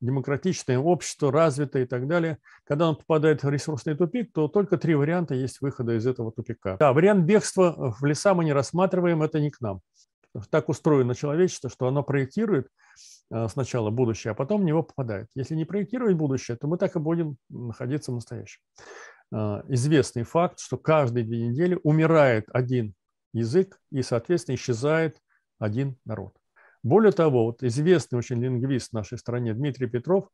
демократичное общество, развитое и так далее. Когда он попадает в ресурсный тупик, то только три варианта есть выхода из этого тупика. Да, вариант бегства в леса мы не рассматриваем, это не к нам. Так устроено человечество, что оно проектирует э, сначала будущее, а потом в него попадает. Если не проектировать будущее, то мы так и будем находиться в настоящем. Э, известный факт, что каждые две недели умирает один язык и, соответственно, исчезает один народ. Более того, вот известный очень лингвист в нашей стране Дмитрий Петров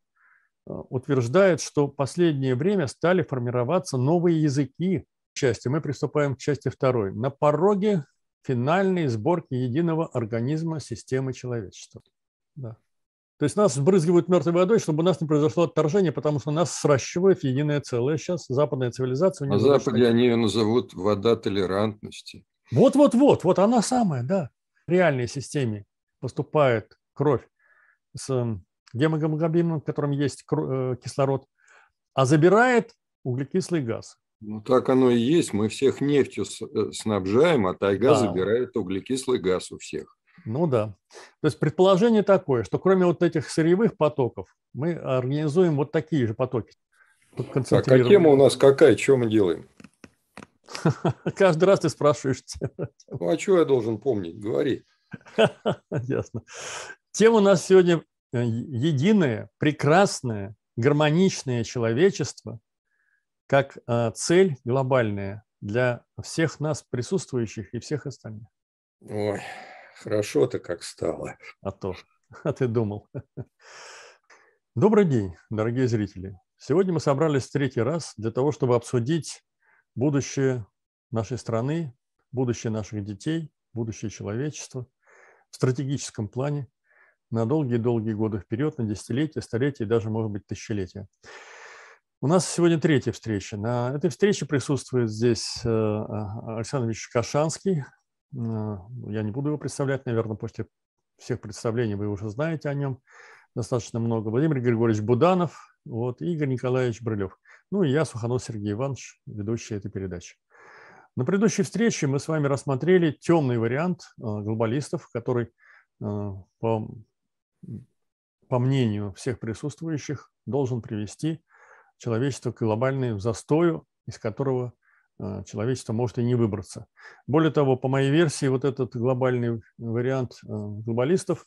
э, утверждает, что в последнее время стали формироваться новые языки. Части мы приступаем к части второй. На пороге финальной сборки единого организма системы человечества. Да. То есть нас сбрызгивают мертвой водой, чтобы у нас не произошло отторжение, потому что нас сращивают в единое целое. Сейчас западная цивилизация... На Западе они ее назовут вода толерантности. Вот-вот-вот, вот она самая, да. В реальной системе поступает кровь с гемоглобином, в котором есть э, кислород, а забирает углекислый газ. Ну, так оно и есть. Мы всех нефтью э, снабжаем, а тайга да. забирает углекислый газ у всех. Ну да. То есть предположение такое, что кроме вот этих сырьевых потоков мы организуем вот такие же потоки. Так, а тема у нас какая? Что мы делаем? Каждый раз ты спрашиваешь. Ну, а что я должен помнить? Говори. Ясно. Тема у нас сегодня э, единое, прекрасное, гармоничное человечество как э, цель глобальная для всех нас присутствующих и всех остальных. Ой, хорошо-то как стало. А то, а ты думал. Добрый день, дорогие зрители. Сегодня мы собрались в третий раз для того, чтобы обсудить будущее нашей страны, будущее наших детей, будущее человечества – в стратегическом плане на долгие-долгие годы вперед, на десятилетия, столетия и даже, может быть, тысячелетия. У нас сегодня третья встреча. На этой встрече присутствует здесь э, Александр Ильич Кашанский. Э, я не буду его представлять, наверное, после всех представлений вы уже знаете о нем достаточно много. Владимир Григорьевич Буданов, вот, Игорь Николаевич Брылев. Ну и я, Суханов Сергей Иванович, ведущий этой передачи. На предыдущей встрече мы с вами рассмотрели темный вариант э, глобалистов, который, э, по, по мнению всех присутствующих, должен привести человечество к глобальному застою, из которого э, человечество может и не выбраться. Более того, по моей версии, вот этот глобальный вариант глобалистов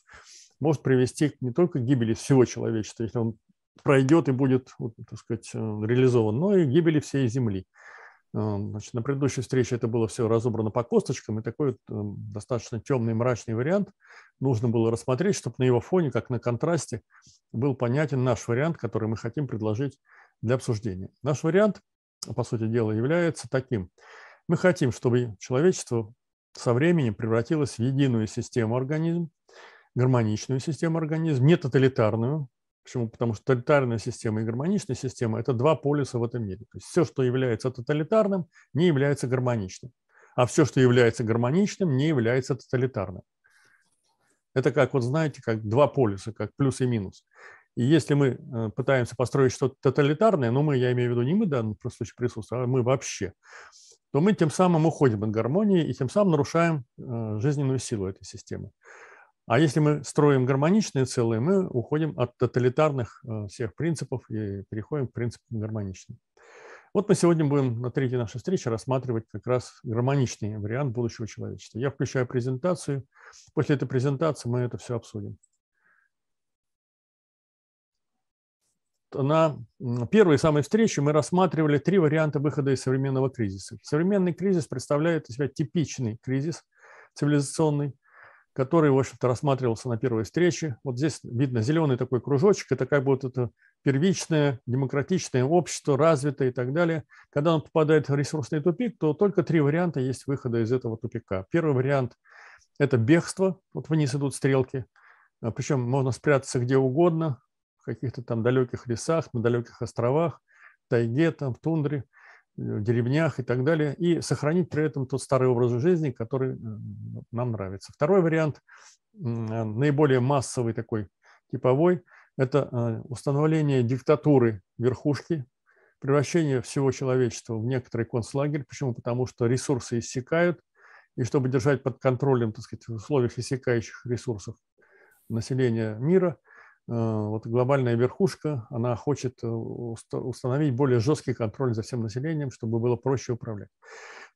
может привести не только к гибели всего человечества, если он пройдет и будет, так сказать, реализован, но и к гибели всей Земли. Значит, на предыдущей встрече это было все разобрано по косточкам, и такой вот эм, достаточно темный мрачный вариант нужно было рассмотреть, чтобы на его фоне, как на контрасте, был понятен наш вариант, который мы хотим предложить для обсуждения. Наш вариант, по сути дела, является таким. Мы хотим, чтобы человечество со временем превратилось в единую систему организм, гармоничную систему организм, не тоталитарную, Почему? Потому что тоталитарная система и гармоничная система – это два полюса в этом мире. То есть все, что является тоталитарным, не является гармоничным. А все, что является гармоничным, не является тоталитарным. Это как, вот знаете, как два полюса, как плюс и минус. И если мы э, пытаемся построить что-то тоталитарное, ну мы, я имею в виду не мы в данном случае присутствуем, а мы вообще, то мы тем самым уходим от гармонии и тем самым нарушаем э, жизненную силу этой системы. А если мы строим гармоничные целые, мы уходим от тоталитарных э, всех принципов и переходим к принципам гармоничным. Вот мы сегодня будем на третьей нашей встрече рассматривать как раз гармоничный вариант будущего человечества. Я включаю презентацию. После этой презентации мы это все обсудим. На первой самой встрече мы рассматривали три варианта выхода из современного кризиса. Современный кризис представляет из себя типичный кризис цивилизационный, который, в общем-то, рассматривался на первой встрече. Вот здесь видно зеленый такой кружочек, это как вот это первичное демократичное общество, развитое и так далее. Когда он попадает в ресурсный тупик, то только три варианта есть выхода из этого тупика. Первый вариант – это бегство, вот вниз идут стрелки, а, причем можно спрятаться где угодно, в каких-то там далеких лесах, на далеких островах, в тайге, там, в тундре – деревнях и так далее, и сохранить при этом тот старый образ жизни, который э, нам нравится. Второй вариант, наиболее массовый такой, типовой, это э, установление диктатуры верхушки, превращение всего человечества в некоторый концлагерь. Почему? Потому что ресурсы иссякают, и чтобы держать под контролем, так сказать, в условиях иссякающих ресурсов населения мира, вот глобальная верхушка, она хочет установить более жесткий контроль за всем населением, чтобы было проще управлять.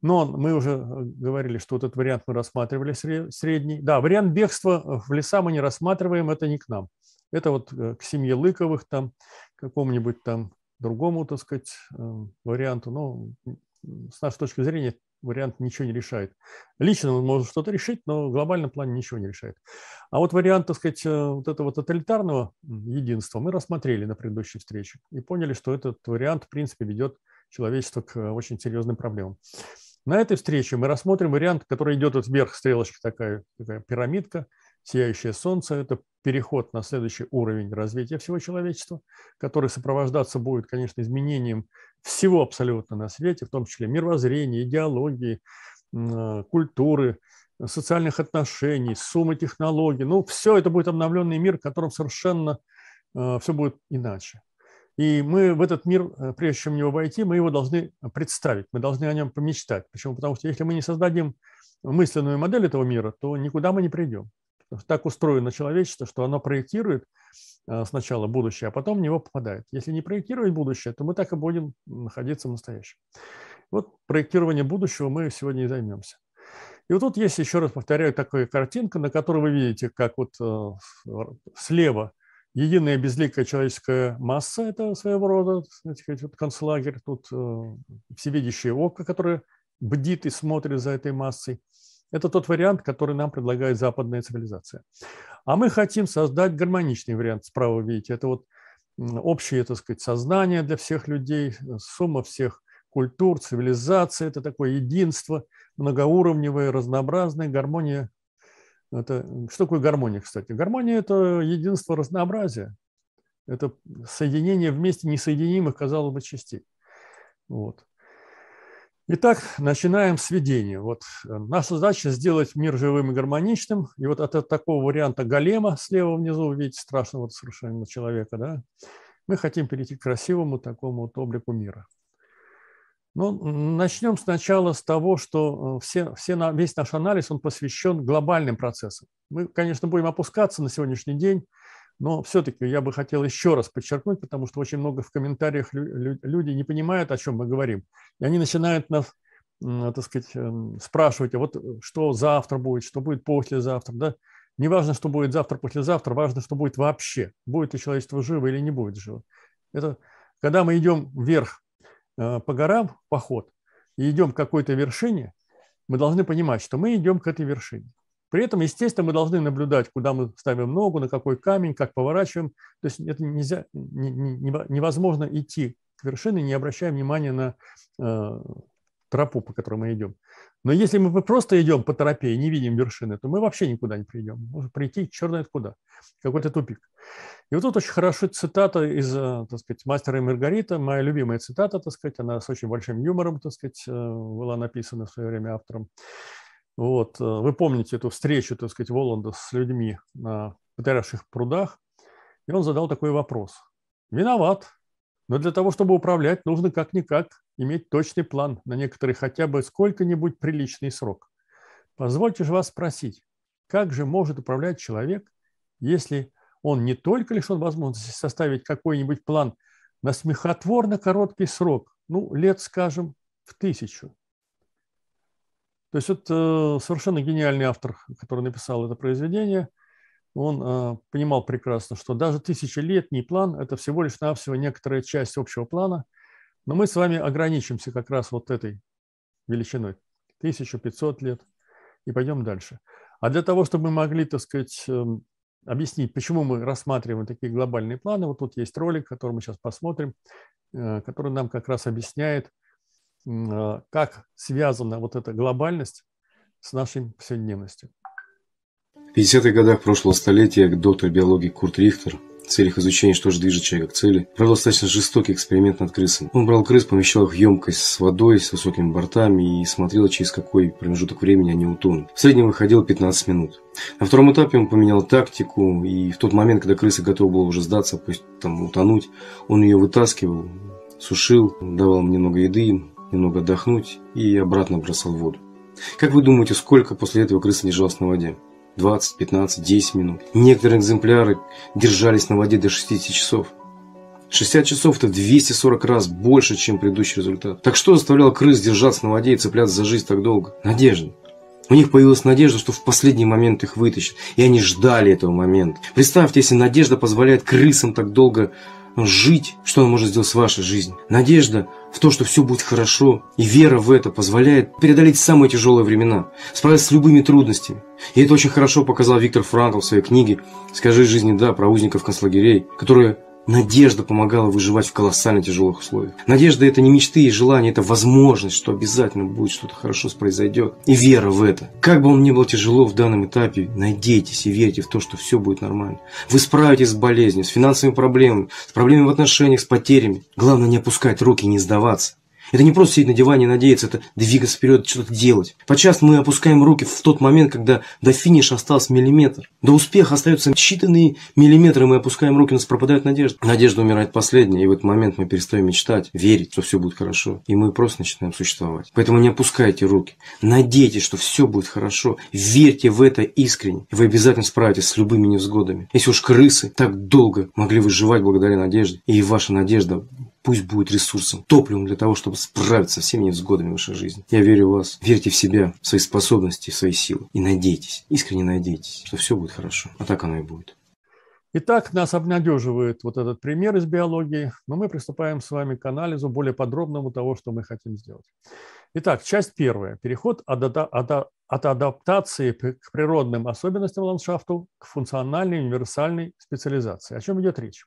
Но мы уже говорили, что вот этот вариант мы рассматривали средний. Да, вариант бегства в леса мы не рассматриваем, это не к нам. Это вот к семье Лыковых, там, какому-нибудь там другому, так сказать, варианту. Но с нашей точки зрения вариант ничего не решает. Лично он может что-то решить, но в глобальном плане ничего не решает. А вот вариант, так сказать, э, вот этого тоталитарного единства мы рассмотрели на предыдущей встрече и поняли, что этот вариант, в принципе, ведет человечество к очень серьезным проблемам. На этой встрече мы рассмотрим вариант, который идет вот вверх, стрелочка такая, такая пирамидка, сияющее солнце. Это переход на следующий уровень развития всего человечества, который сопровождаться будет, конечно, изменением всего абсолютно на свете, в том числе мировоззрения, идеологии, а, культуры, социальных отношений, суммы технологий. Ну, все это будет обновленный мир, в котором совершенно а, все будет иначе. И мы в этот мир, э, прежде чем в него войти, мы его должны представить, мы должны о нем помечтать. Почему? Потому что если мы не создадим мысленную модель этого мира, то никуда мы не придем. Так устроено человечество, что оно проектирует э, сначала будущее, а потом в него попадает. Если не проектировать будущее, то мы так и будем находиться в настоящем. Вот проектирование будущего мы сегодня и займемся. И вот тут есть, еще раз повторяю, такая картинка, на которой вы видите, как вот э, слева единая безликая человеческая масса, это своего рода сказать, вот концлагерь, тут э, всевидящее око, которое бдит и смотрит за этой массой. Это тот вариант, который нам предлагает западная цивилизация. А мы хотим создать гармоничный вариант. Справа видите, это вот общее, так сказать, сознание для всех людей, сумма всех культур, цивилизаций. Это такое единство, многоуровневое, разнообразное, гармония. Это, что такое гармония, кстати? Гармония – это единство разнообразия. Это соединение вместе несоединимых, казалось бы, частей. Вот. Итак, начинаем с введения. Вот э, наша задача сделать мир живым и гармоничным. И вот от такого варианта голема слева внизу, вы видите, страшного совершенно человека, да, мы хотим перейти к красивому такому вот облику мира. Ну, начнем сначала с того, что э, все, все, весь наш анализ он посвящен глобальным процессам. Мы, конечно, будем опускаться на сегодняшний день но все-таки я бы хотел еще раз подчеркнуть, потому что очень много в комментариях люди не понимают, о чем мы говорим. И они начинают нас, так сказать, эм, спрашивать, а вот э, что завтра будет, что будет послезавтра. Да? Не важно, что будет завтра, послезавтра, важно, что будет вообще. Будет ли человечество живо или не будет живо. Это когда мы идем вверх э, по горам, поход, и идем к какой-то вершине, мы должны понимать, что мы идем к этой вершине. При этом, естественно, мы должны наблюдать, куда мы ставим ногу, на какой камень, как поворачиваем. То есть это нельзя, невозможно идти к вершине, не обращая внимания на э, тропу, по которой мы идем. Но если мы просто идем по тропе и не видим вершины, то мы вообще никуда не придем. Можно прийти черт знает куда, какой-то тупик. И вот тут очень хорошо цитата из, э, так сказать, «Мастера и Маргарита», моя любимая цитата, так сказать, она с очень большим юмором, так сказать, э, была написана в свое время автором. Вот, э, вы помните эту встречу, так сказать, Воланда с людьми на потерявших прудах, и он задал такой вопрос. Виноват, но для того, чтобы управлять, нужно как-никак иметь точный план на некоторый хотя бы сколько-нибудь приличный срок. Позвольте же вас спросить, как же может управлять человек, если он не только лишен возможности составить какой-нибудь план на смехотворно короткий срок, ну, лет, скажем, в тысячу, то есть это совершенно гениальный автор, который написал это произведение. Он э, понимал прекрасно, что даже тысячелетний план – это всего лишь навсего некоторая часть общего плана, но мы с вами ограничимся как раз вот этой величиной – 1500 лет, и пойдем дальше. А для того, чтобы мы могли, так сказать, эм, объяснить, почему мы рассматриваем такие глобальные планы, вот тут есть ролик, который мы сейчас посмотрим, э, который нам как раз объясняет, как связана вот эта глобальность с нашей повседневностью. В 50-х годах прошлого столетия доктор биологии Курт Рихтер в целях изучения, что же движет человека к цели, провел достаточно жестокий эксперимент над крысами. Он брал крыс, помещал их в емкость с водой, с высокими бортами и смотрел, через какой промежуток времени они утонут. В среднем выходил 15 минут. На втором этапе он поменял тактику, и в тот момент, когда крыса готова была уже сдаться, пусть там утонуть, он ее вытаскивал, сушил, давал немного еды, немного отдохнуть и обратно бросал воду. Как вы думаете, сколько после этого крыса держалась на воде? 20, 15, 10 минут. Некоторые экземпляры держались на воде до 60 часов. 60 часов это 240 раз больше, чем предыдущий результат. Так что заставлял крыс держаться на воде и цепляться за жизнь так долго? Надежда. У них появилась надежда, что в последний момент их вытащат. И они ждали этого момента. Представьте, если надежда позволяет крысам так долго жить, что она может сделать с вашей жизнью. Надежда в то, что все будет хорошо, и вера в это позволяет преодолеть самые тяжелые времена, справиться с любыми трудностями. И это очень хорошо показал Виктор Франкл в своей книге «Скажи жизни да» про узников концлагерей, которые Надежда помогала выживать в колоссально тяжелых условиях. Надежда – это не мечты и желания, это возможность, что обязательно будет что-то хорошо произойдет. И вера в это. Как бы вам ни было тяжело в данном этапе, надейтесь и верьте в то, что все будет нормально. Вы справитесь с болезнью, с финансовыми проблемами, с проблемами в отношениях, с потерями. Главное не опускать руки и не сдаваться. Это не просто сидеть на диване и надеяться, это двигаться вперед, что-то делать. Подчас мы опускаем руки в тот момент, когда до финиша остался миллиметр. До успеха остаются считанные миллиметры, мы опускаем руки, у нас пропадает надежда. Надежда умирает последняя, и в этот момент мы перестаем мечтать, верить, что все будет хорошо. И мы просто начинаем существовать. Поэтому не опускайте руки. Надейтесь, что все будет хорошо. Верьте в это искренне. И вы обязательно справитесь с любыми невзгодами. Если уж крысы так долго могли выживать благодаря надежде, и ваша надежда Пусть будет ресурсом, топливом для того, чтобы справиться со всеми невзгодами вашей жизни. Я верю в вас. Верьте в себя, в свои способности, в свои силы. И надейтесь, искренне надейтесь, что все будет хорошо. А так оно и будет. Итак, нас обнадеживает вот этот пример из биологии, но мы приступаем с вами к анализу более подробному того, что мы хотим сделать. Итак, часть первая. Переход от, от, от адаптации к природным особенностям ландшафту к функциональной универсальной специализации. О чем идет речь?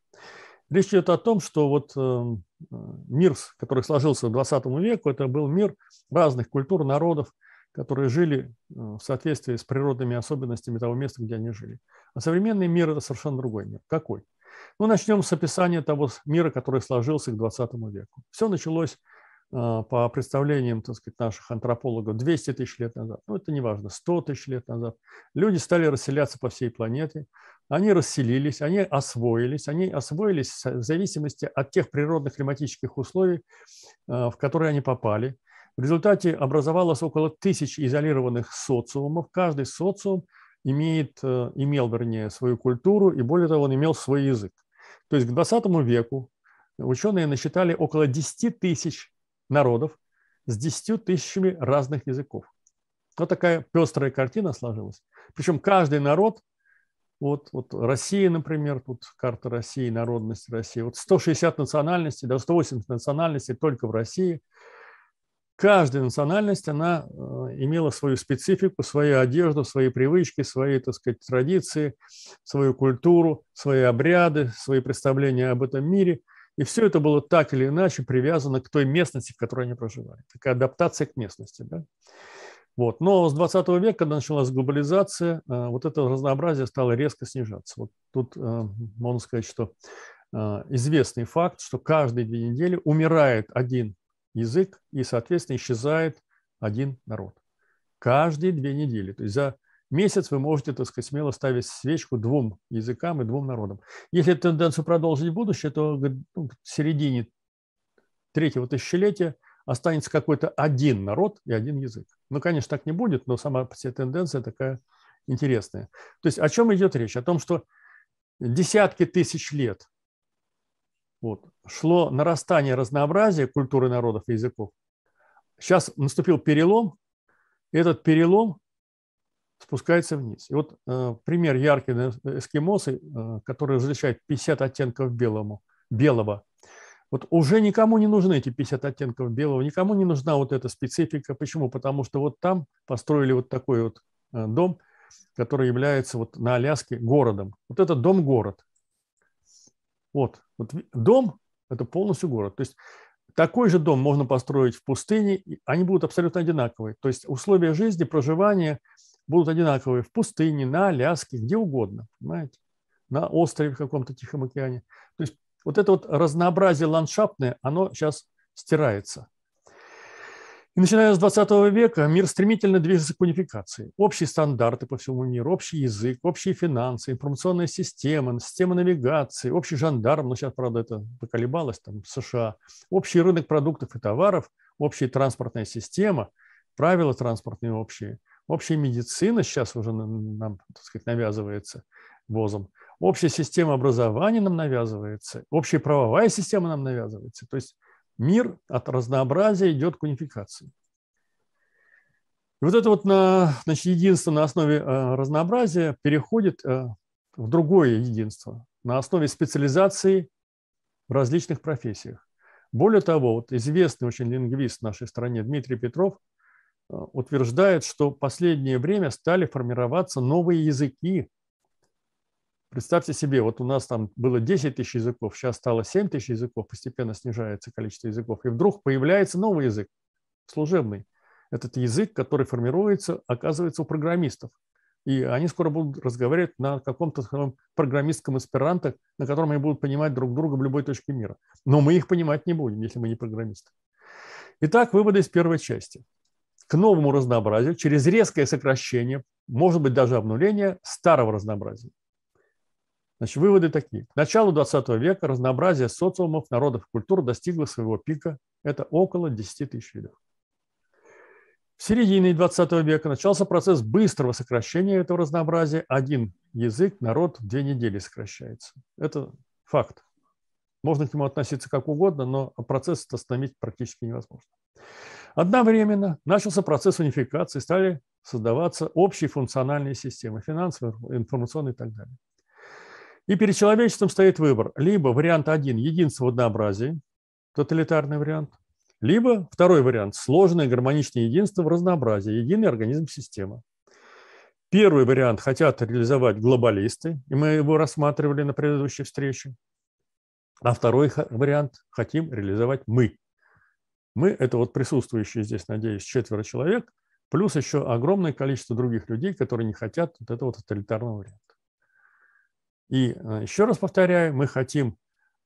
Речь идет о том, что вот э, мир, который сложился в 20 веку, это был мир разных культур, народов, которые жили э, в соответствии с природными особенностями того места, где они жили. А современный мир – это совершенно другой мир. Какой? Ну, начнем с описания того мира, который сложился к 20 веку. Все началось э, по представлениям, так сказать, наших антропологов 200 тысяч лет назад. Ну, это не важно, 100 тысяч лет назад. Люди стали расселяться по всей планете – они расселились, они освоились, они освоились в зависимости от тех природных климатических условий, э, в которые они попали. В результате образовалось около тысяч изолированных социумов. Каждый социум имеет, э, имел, вернее, свою культуру, и более того, он имел свой язык. То есть к 20 веку ученые насчитали около 10 тысяч народов с 10 тысячами разных языков. Вот такая пестрая картина сложилась. Причем каждый народ вот, вот Россия, например, тут карта России, народность России. Вот 160 национальностей, да 180 национальностей только в России. Каждая национальность, она э, имела свою специфику, свою одежду, свои привычки, свои, так сказать, традиции, свою культуру, свои обряды, свои представления об этом мире. И все это было так или иначе привязано к той местности, в которой они проживали. Такая адаптация к местности. Да? Вот. Но с 20 века, когда началась глобализация, э, вот это разнообразие стало резко снижаться. Вот тут э, можно сказать, что э, известный факт, что каждые две недели умирает один язык и, соответственно, исчезает один народ. Каждые две недели. То есть за месяц вы можете, так сказать, смело ставить свечку двум языкам и двум народам. Если тенденцию продолжить в будущее, то ну, к середине третьего тысячелетия останется какой-то один народ и один язык. Ну, конечно, так не будет, но сама по себе тенденция такая интересная. То есть о чем идет речь? О том, что десятки тысяч лет вот, шло нарастание разнообразия культуры народов и языков. Сейчас наступил перелом, и этот перелом спускается вниз. И вот э, пример яркий эскимосы, э, которые различают 50 оттенков белому, белого вот уже никому не нужны эти 50 оттенков белого, никому не нужна вот эта специфика. Почему? Потому что вот там построили вот такой вот э, дом, который является вот на Аляске городом. Вот это дом-город. Вот, вот дом – это полностью город. То есть такой же дом можно построить в пустыне, и они будут абсолютно одинаковые. То есть условия жизни, проживания будут одинаковые в пустыне, на Аляске, где угодно, понимаете? На острове в каком-то Тихом океане. То есть вот это вот разнообразие ландшафтное, оно сейчас стирается. И начиная с 20 века мир стремительно движется к унификации. Общие стандарты по всему миру, общий язык, общие финансы, информационная система, система навигации, общий жандарм, ну сейчас, правда, это поколебалось, там, в США, общий рынок продуктов и товаров, общая транспортная система, правила транспортные общие, общая медицина сейчас уже нам, так сказать, навязывается ВОЗом, общая система образования нам навязывается, общая правовая система нам навязывается. То есть мир от разнообразия идет к унификации. И вот это вот на, значит, единство на основе э, разнообразия переходит э, в другое единство, на основе специализации в различных профессиях. Более того, вот известный очень лингвист в нашей стране Дмитрий Петров э, утверждает, что в последнее время стали формироваться новые языки. Представьте себе, вот у нас там было 10 тысяч языков, сейчас стало 7 тысяч языков, постепенно снижается количество языков, и вдруг появляется новый язык, служебный. Этот язык, который формируется, оказывается у программистов и они скоро будут разговаривать на каком-то программистском эсперанто, на котором они будут понимать друг друга в любой точке мира. Но мы их понимать не будем, если мы не программисты. Итак, выводы из первой части. К новому разнообразию через резкое сокращение, может быть даже обнуление старого разнообразия. Значит, выводы такие. К началу 20 века разнообразие социумов, народов и культур достигло своего пика. Это около 10 тысяч видов. В середине 20 века начался процесс быстрого сокращения этого разнообразия. Один язык, народ в две недели сокращается. Это факт. Можно к нему относиться как угодно, но процесс остановить практически невозможно. Одновременно начался процесс унификации, стали создаваться общие функциональные системы, финансовые, информационные и так далее. И перед человечеством стоит выбор. Либо вариант один – единство в однообразии, тоталитарный вариант, либо второй вариант – сложное гармоничное единство в разнообразии, единый организм система. Первый вариант хотят реализовать глобалисты, и мы его рассматривали на предыдущей встрече. А второй вариант хотим реализовать мы. Мы – это вот присутствующие здесь, надеюсь, четверо человек, плюс еще огромное количество других людей, которые не хотят вот этого тоталитарного варианта. И э, еще раз повторяю, мы хотим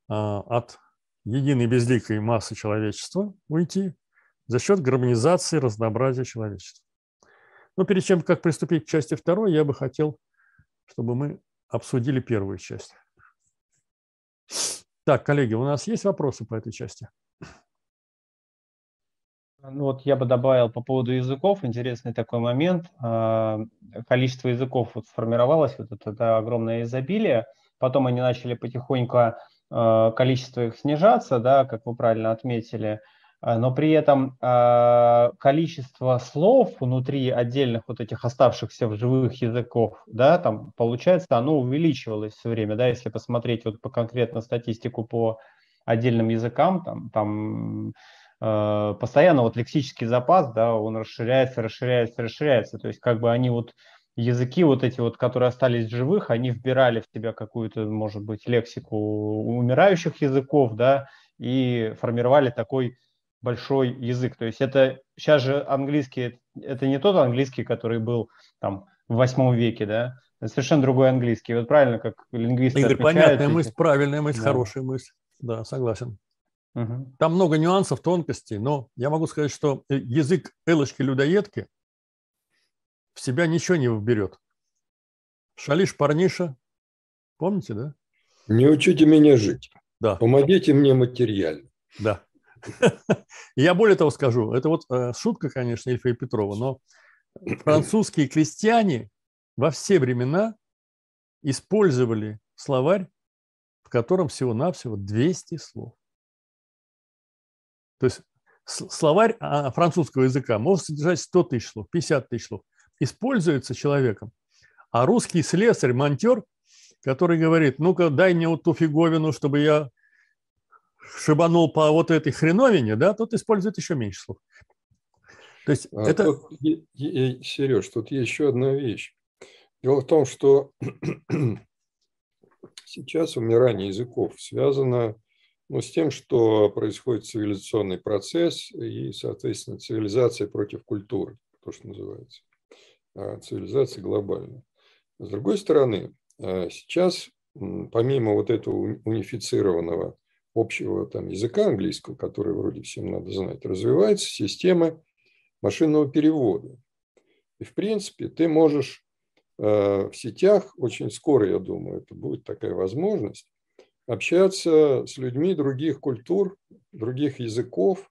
а, от единой безликой массы человечества уйти за счет гармонизации разнообразия человечества. Но перед чем как приступить к части второй, я бы хотел, чтобы мы обсудили первую часть. Так, коллеги, у нас есть вопросы по этой части? Ну вот я бы добавил по поводу языков интересный такой момент. А, количество языков вот сформировалось, вот это, это огромное изобилие. Потом они начали потихоньку Э, количество их снижаться, да, как вы правильно отметили, э, но при этом количество слов внутри отдельных вот этих оставшихся в живых языков, да, там получается, оно увеличивалось все время, да, если посмотреть вот по конкретно статистику по отдельным языкам, там, там постоянно вот лексический запас, да, он расширяется, расширяется, расширяется, то есть как бы они вот языки вот эти вот, которые остались живых, они вбирали в себя какую-то, может быть, лексику умирающих языков, да, и формировали такой большой язык. То есть это сейчас же английский, это не тот английский, который был там в восьмом веке, да, это совершенно другой английский. Вот правильно, как лингвисты Игорь, понятная мысль, правильная мысль, да. хорошая мысль. Да, согласен. Угу. Там много нюансов, тонкостей, но я могу сказать, что язык Элочки-людоедки в себя ничего не вберет. Шалиш парниша, помните, да? Не учите меня жить. Да. Помогите мне материально. Да. Я более того скажу, это вот э, шутка, конечно, Ильфа и Петрова, но французские крестьяне во все времена использовали словарь, в котором всего-навсего 200 слов. То есть словарь а, французского языка может содержать 100 тысяч слов, 50 тысяч слов используется человеком. А русский слесарь, монтер, который говорит, ну-ка дай мне вот ту фиговину, чтобы я шибанул по вот этой хреновине, да, тот использует еще меньше слов. То есть а это... Тут, Сереж, тут есть еще одна вещь. Дело в том, что сейчас умирание языков связано ну, с тем, что происходит цивилизационный процесс и, соответственно, цивилизация против культуры, то, что называется. А, цивилизации глобальной. С другой стороны, а, сейчас, помимо вот этого унифицированного общего там, языка английского, который вроде всем надо знать, развивается система машинного перевода. И, в принципе, ты можешь а, в сетях, очень скоро, я думаю, это будет такая возможность, общаться с людьми других культур, других языков.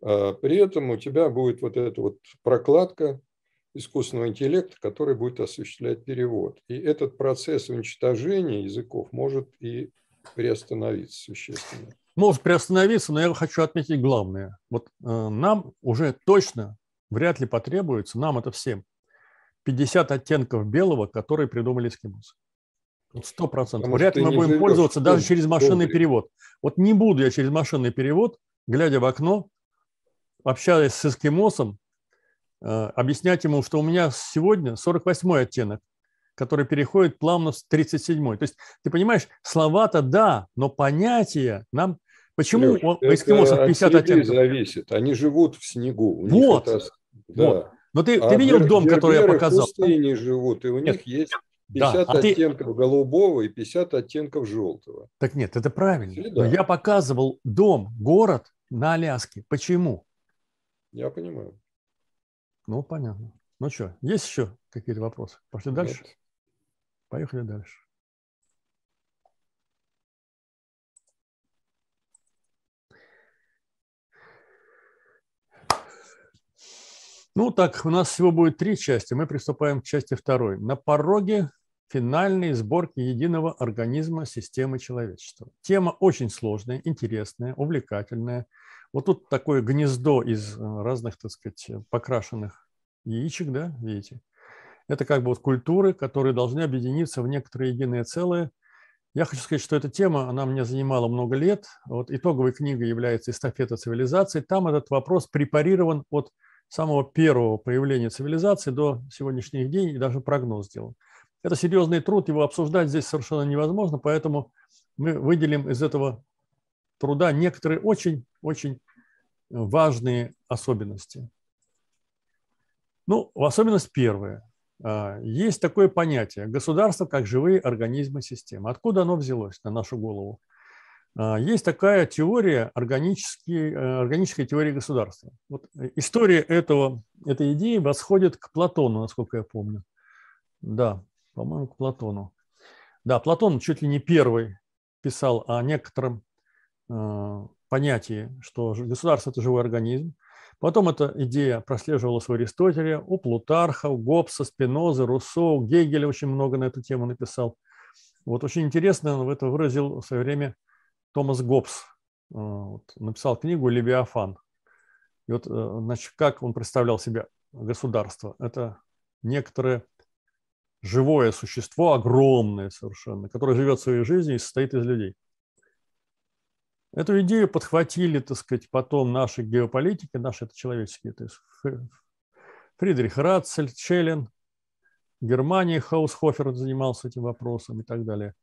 При этом у тебя будет вот эта вот прокладка искусственного интеллекта, который будет осуществлять перевод. И этот процесс уничтожения языков может и приостановиться существенно. Может приостановиться, но я хочу отметить главное. Вот э, нам уже точно вряд ли потребуется, нам это всем, 50 оттенков белого, которые придумали эскимосы. Сто процентов. Вряд ли мы будем пользоваться даже через машинный добре. перевод. Вот не буду я через машинный перевод, глядя в окно, общаясь с эскимосом, э, объяснять ему, что у меня сегодня 48 оттенок, который переходит плавно в 37. То есть, ты понимаешь, слова-то да, но понятия нам... Почему Леш, у эскимосов 50 от оттенков? зависит. Они живут в снегу. У вот. Это... Да. вот. Но ты, а ты видел дом, который я показал? в пустыне живут, и у Нет. них есть 50 да, а оттенков ты... голубого и 50 оттенков желтого. Так нет, это правильно. Но я показывал дом, город на Аляске. Почему? Я понимаю. Ну, понятно. Ну что, есть еще какие-то вопросы? Пошли дальше? Нет. Поехали дальше. Ну так, у нас всего будет три части. Мы приступаем к части второй. На пороге финальной сборки единого организма системы человечества. Тема очень сложная, интересная, увлекательная. Вот тут такое гнездо из э, разных, так сказать, покрашенных яичек, да, видите? Это как бы вот культуры, которые должны объединиться в некоторые единое целое. Я хочу сказать, что эта тема, она меня занимала много лет. Вот итоговой книгой является «Эстафета цивилизации». Там этот вопрос препарирован от самого первого появления цивилизации до сегодняшних дней, и даже прогноз сделан. Это серьезный труд, его обсуждать здесь совершенно невозможно, поэтому мы выделим из этого труда некоторые очень-очень важные особенности. Ну, особенность первая. А, есть такое понятие – государство как живые организмы системы. Откуда оно взялось на нашу голову? А, есть такая теория, э, органической теории государства. Вот история этого, этой идеи восходит к Платону, насколько я помню. Да, по-моему, к Платону. Да, Платон чуть ли не первый писал о некотором э, понятии, что государство – это живой организм. Потом эта идея прослеживалась у Аристотеля, у Плутарха, у Гоббса, Спинозы, Руссо, Гегеля очень много на эту тему написал. Вот очень интересно он это выразил в свое время Томас Гоббс. Э, вот, написал книгу «Левиафан». И вот, э, значит, как он представлял себе государство? Это некоторое живое существо, огромное совершенно, которое живет своей жизнью и состоит из людей. Эту идею подхватили, так сказать, потом наши геополитики, наши это человеческие, то есть Фридрих Ратцель, Челлен, Германия, Хаусхофер занимался этим вопросом и так далее.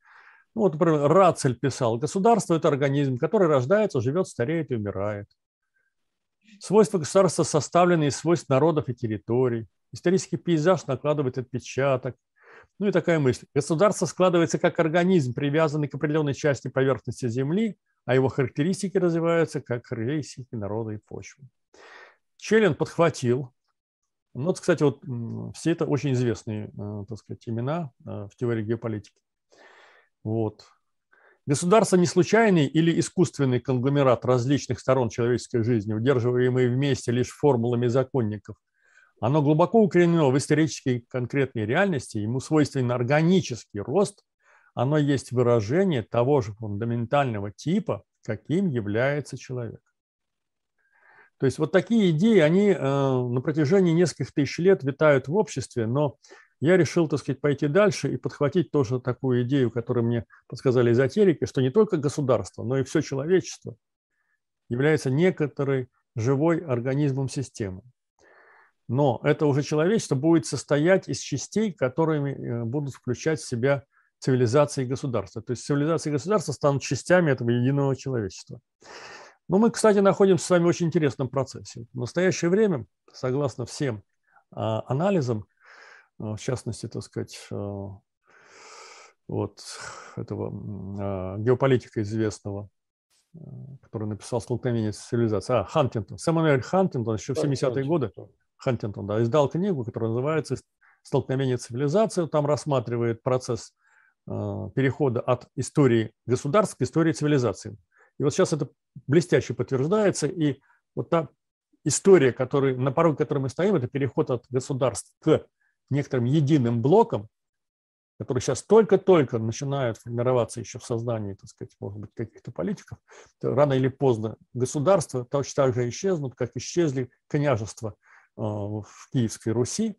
Ну, вот, например, Рацель писал, государство – это организм, который рождается, живет, стареет и умирает. Свойства государства составлены из свойств народов и территорий. Исторический пейзаж накладывает отпечаток. Ну и такая мысль. Государство складывается как организм, привязанный к определенной части поверхности Земли, а его характеристики развиваются как характеристики народа и почвы. Челлен подхватил. Ну, вот, кстати, вот все это очень известные, э, так сказать, имена э, в теории геополитики. Вот. Государство не случайный или искусственный конгломерат различных сторон человеческой жизни, удерживаемый вместе лишь формулами законников. Оно глубоко укоренено в исторической конкретной реальности, ему свойственен органический рост – оно есть выражение того же фундаментального типа, каким является человек. То есть вот такие идеи, они э, на протяжении нескольких тысяч лет витают в обществе, но я решил, так сказать, пойти дальше и подхватить тоже такую идею, которую мне подсказали эзотерики, что не только государство, но и все человечество является некоторой живой организмом системы. Но это уже человечество будет состоять из частей, которыми э, будут включать в себя цивилизации и государства. То есть цивилизация и государство станут частями этого единого человечества. Но мы, кстати, находимся с вами в очень интересном процессе. В настоящее время, согласно всем а, анализам, в частности, так сказать, а, вот этого геополитика известного, который написал «Столкновение с цивилизацией», а, Хантингтон, Сэмюэль Хантингтон, еще в 70-е годы, Хантингтон, да, издал книгу, которая называется «Столкновение цивилизации». Там рассматривает процесс Э, перехода от истории государств к истории цивилизации. И вот сейчас это блестяще подтверждается, и вот та история, который, на пороге которой мы стоим, это переход от государств к некоторым единым блокам, которые сейчас только-только начинают формироваться еще в сознании, так сказать, может быть, каких-то политиков, рано или поздно государства точно так же исчезнут, как исчезли княжества э, в Киевской Руси.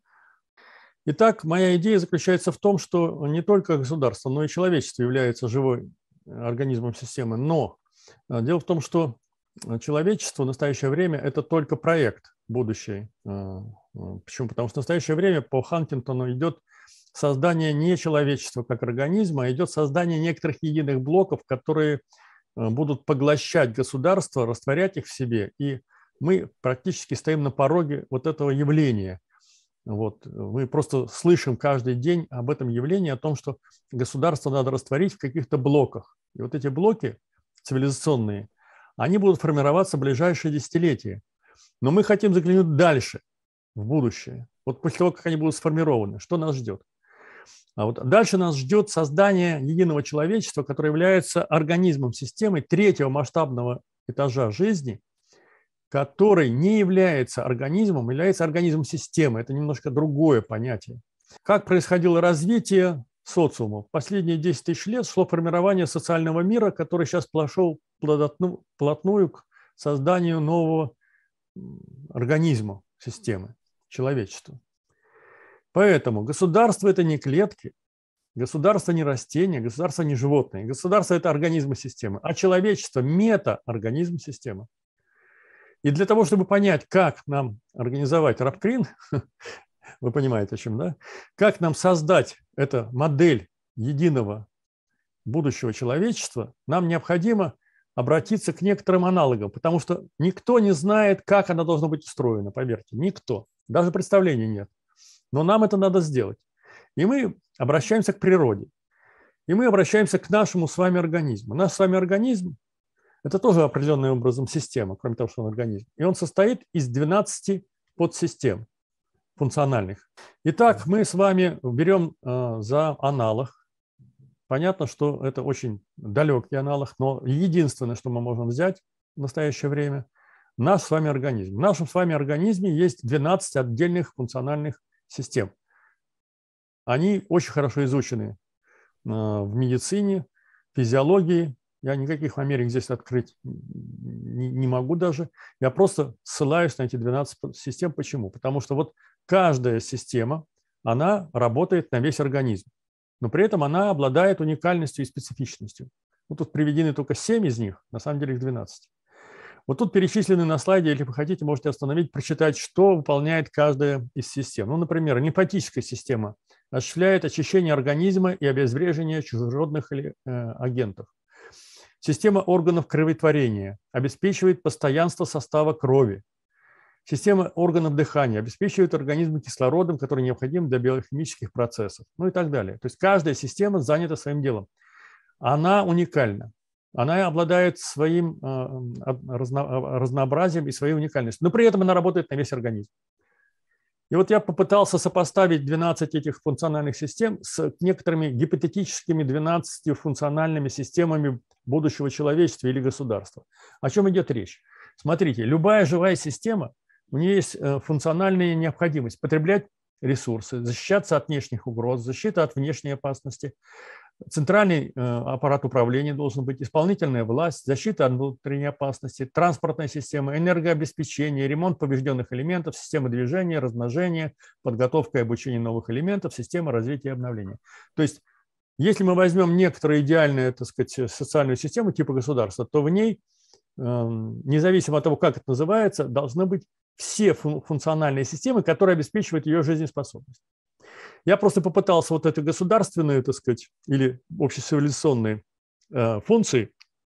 Итак, моя идея заключается в том, что не только государство, но и человечество является живой организмом системы. Но э, дело в том, что человечество в настоящее время – это только проект будущий. Почему? Потому что в настоящее время по Хантингтону идет создание не человечества как организма, а идет создание некоторых единых блоков, которые э, будут поглощать государства, растворять их в себе. И мы практически стоим на пороге вот этого явления. Вот. Мы просто слышим каждый день об этом явлении, о том, что государство надо растворить в каких-то блоках. И вот эти блоки цивилизационные, они будут формироваться в ближайшие десятилетия. Но мы хотим заглянуть дальше, в будущее. Вот после того, как они будут сформированы, что нас ждет? А вот дальше нас ждет создание единого человечества, которое является организмом системы третьего масштабного этажа жизни, который не является организмом, является организмом системы. Это немножко другое понятие. Как происходило развитие социума? В последние 10 тысяч лет шло формирование социального мира, который сейчас пошел плотную к созданию нового организма системы, человечества. Поэтому государство – это не клетки, государство не растения, государство не животные. Государство – это организмы системы, а человечество – мета-организм системы. И для того, чтобы понять, как нам организовать рабкрин, вы понимаете, о чем, да? Как нам создать эту модель единого будущего человечества, нам необходимо обратиться к некоторым аналогам, потому что никто не знает, как она должна быть устроена, поверьте, никто. Даже представления нет. Но нам это надо сделать. И мы обращаемся к природе. И мы обращаемся к нашему с вами организму. Наш с вами организм – это тоже определенным образом система, кроме того, что он организм. И он состоит из 12 подсистем функциональных. Итак, мы с вами берем э, за аналог. Понятно, что это очень далекий аналог, но единственное, что мы можем взять в настоящее время – наш с вами организм. В нашем с вами организме есть 12 отдельных функциональных систем. Они очень хорошо изучены а, в медицине, физиологии. Я никаких Америк здесь открыть не могу даже. Я просто ссылаюсь на эти 12 систем. Почему? Потому что вот каждая система, она работает на весь организм. Но при этом она обладает уникальностью и специфичностью. Вот тут приведены только 7 из них, на самом деле их 12. Вот тут перечислены на слайде, если вы хотите, можете остановить, прочитать, что выполняет каждая из систем. Ну, например, лимфатическая система осуществляет очищение организма и обезвреживание чужеродных э, агентов. Система органов кроветворения обеспечивает постоянство состава крови. Система органов дыхания обеспечивает организм кислородом, который необходим для биохимических процессов, ну и так далее. То есть каждая система занята своим делом. Она уникальна она обладает своим э, разнообразием и своей уникальностью, но при этом она работает на весь организм. И вот я попытался сопоставить 12 этих функциональных систем с некоторыми гипотетическими 12 функциональными системами будущего человечества или государства. О чем идет речь? Смотрите, любая живая система, у нее есть э, функциональная необходимость потреблять ресурсы, защищаться от внешних угроз, защита от внешней опасности, Центральный э, аппарат управления должен быть, исполнительная власть, защита от внутренней опасности, транспортная система, энергообеспечение, ремонт поврежденных элементов, система движения, размножения, подготовка и обучение новых элементов, система развития и обновления. То есть, если мы возьмем некоторую идеальную, так сказать, социальную систему типа государства, то в ней, эм, независимо от того, как это называется, должны быть все функциональные системы, которые обеспечивают ее жизнеспособность. Я просто попытался вот эти государственные, так сказать, или общецивилизационные э, функции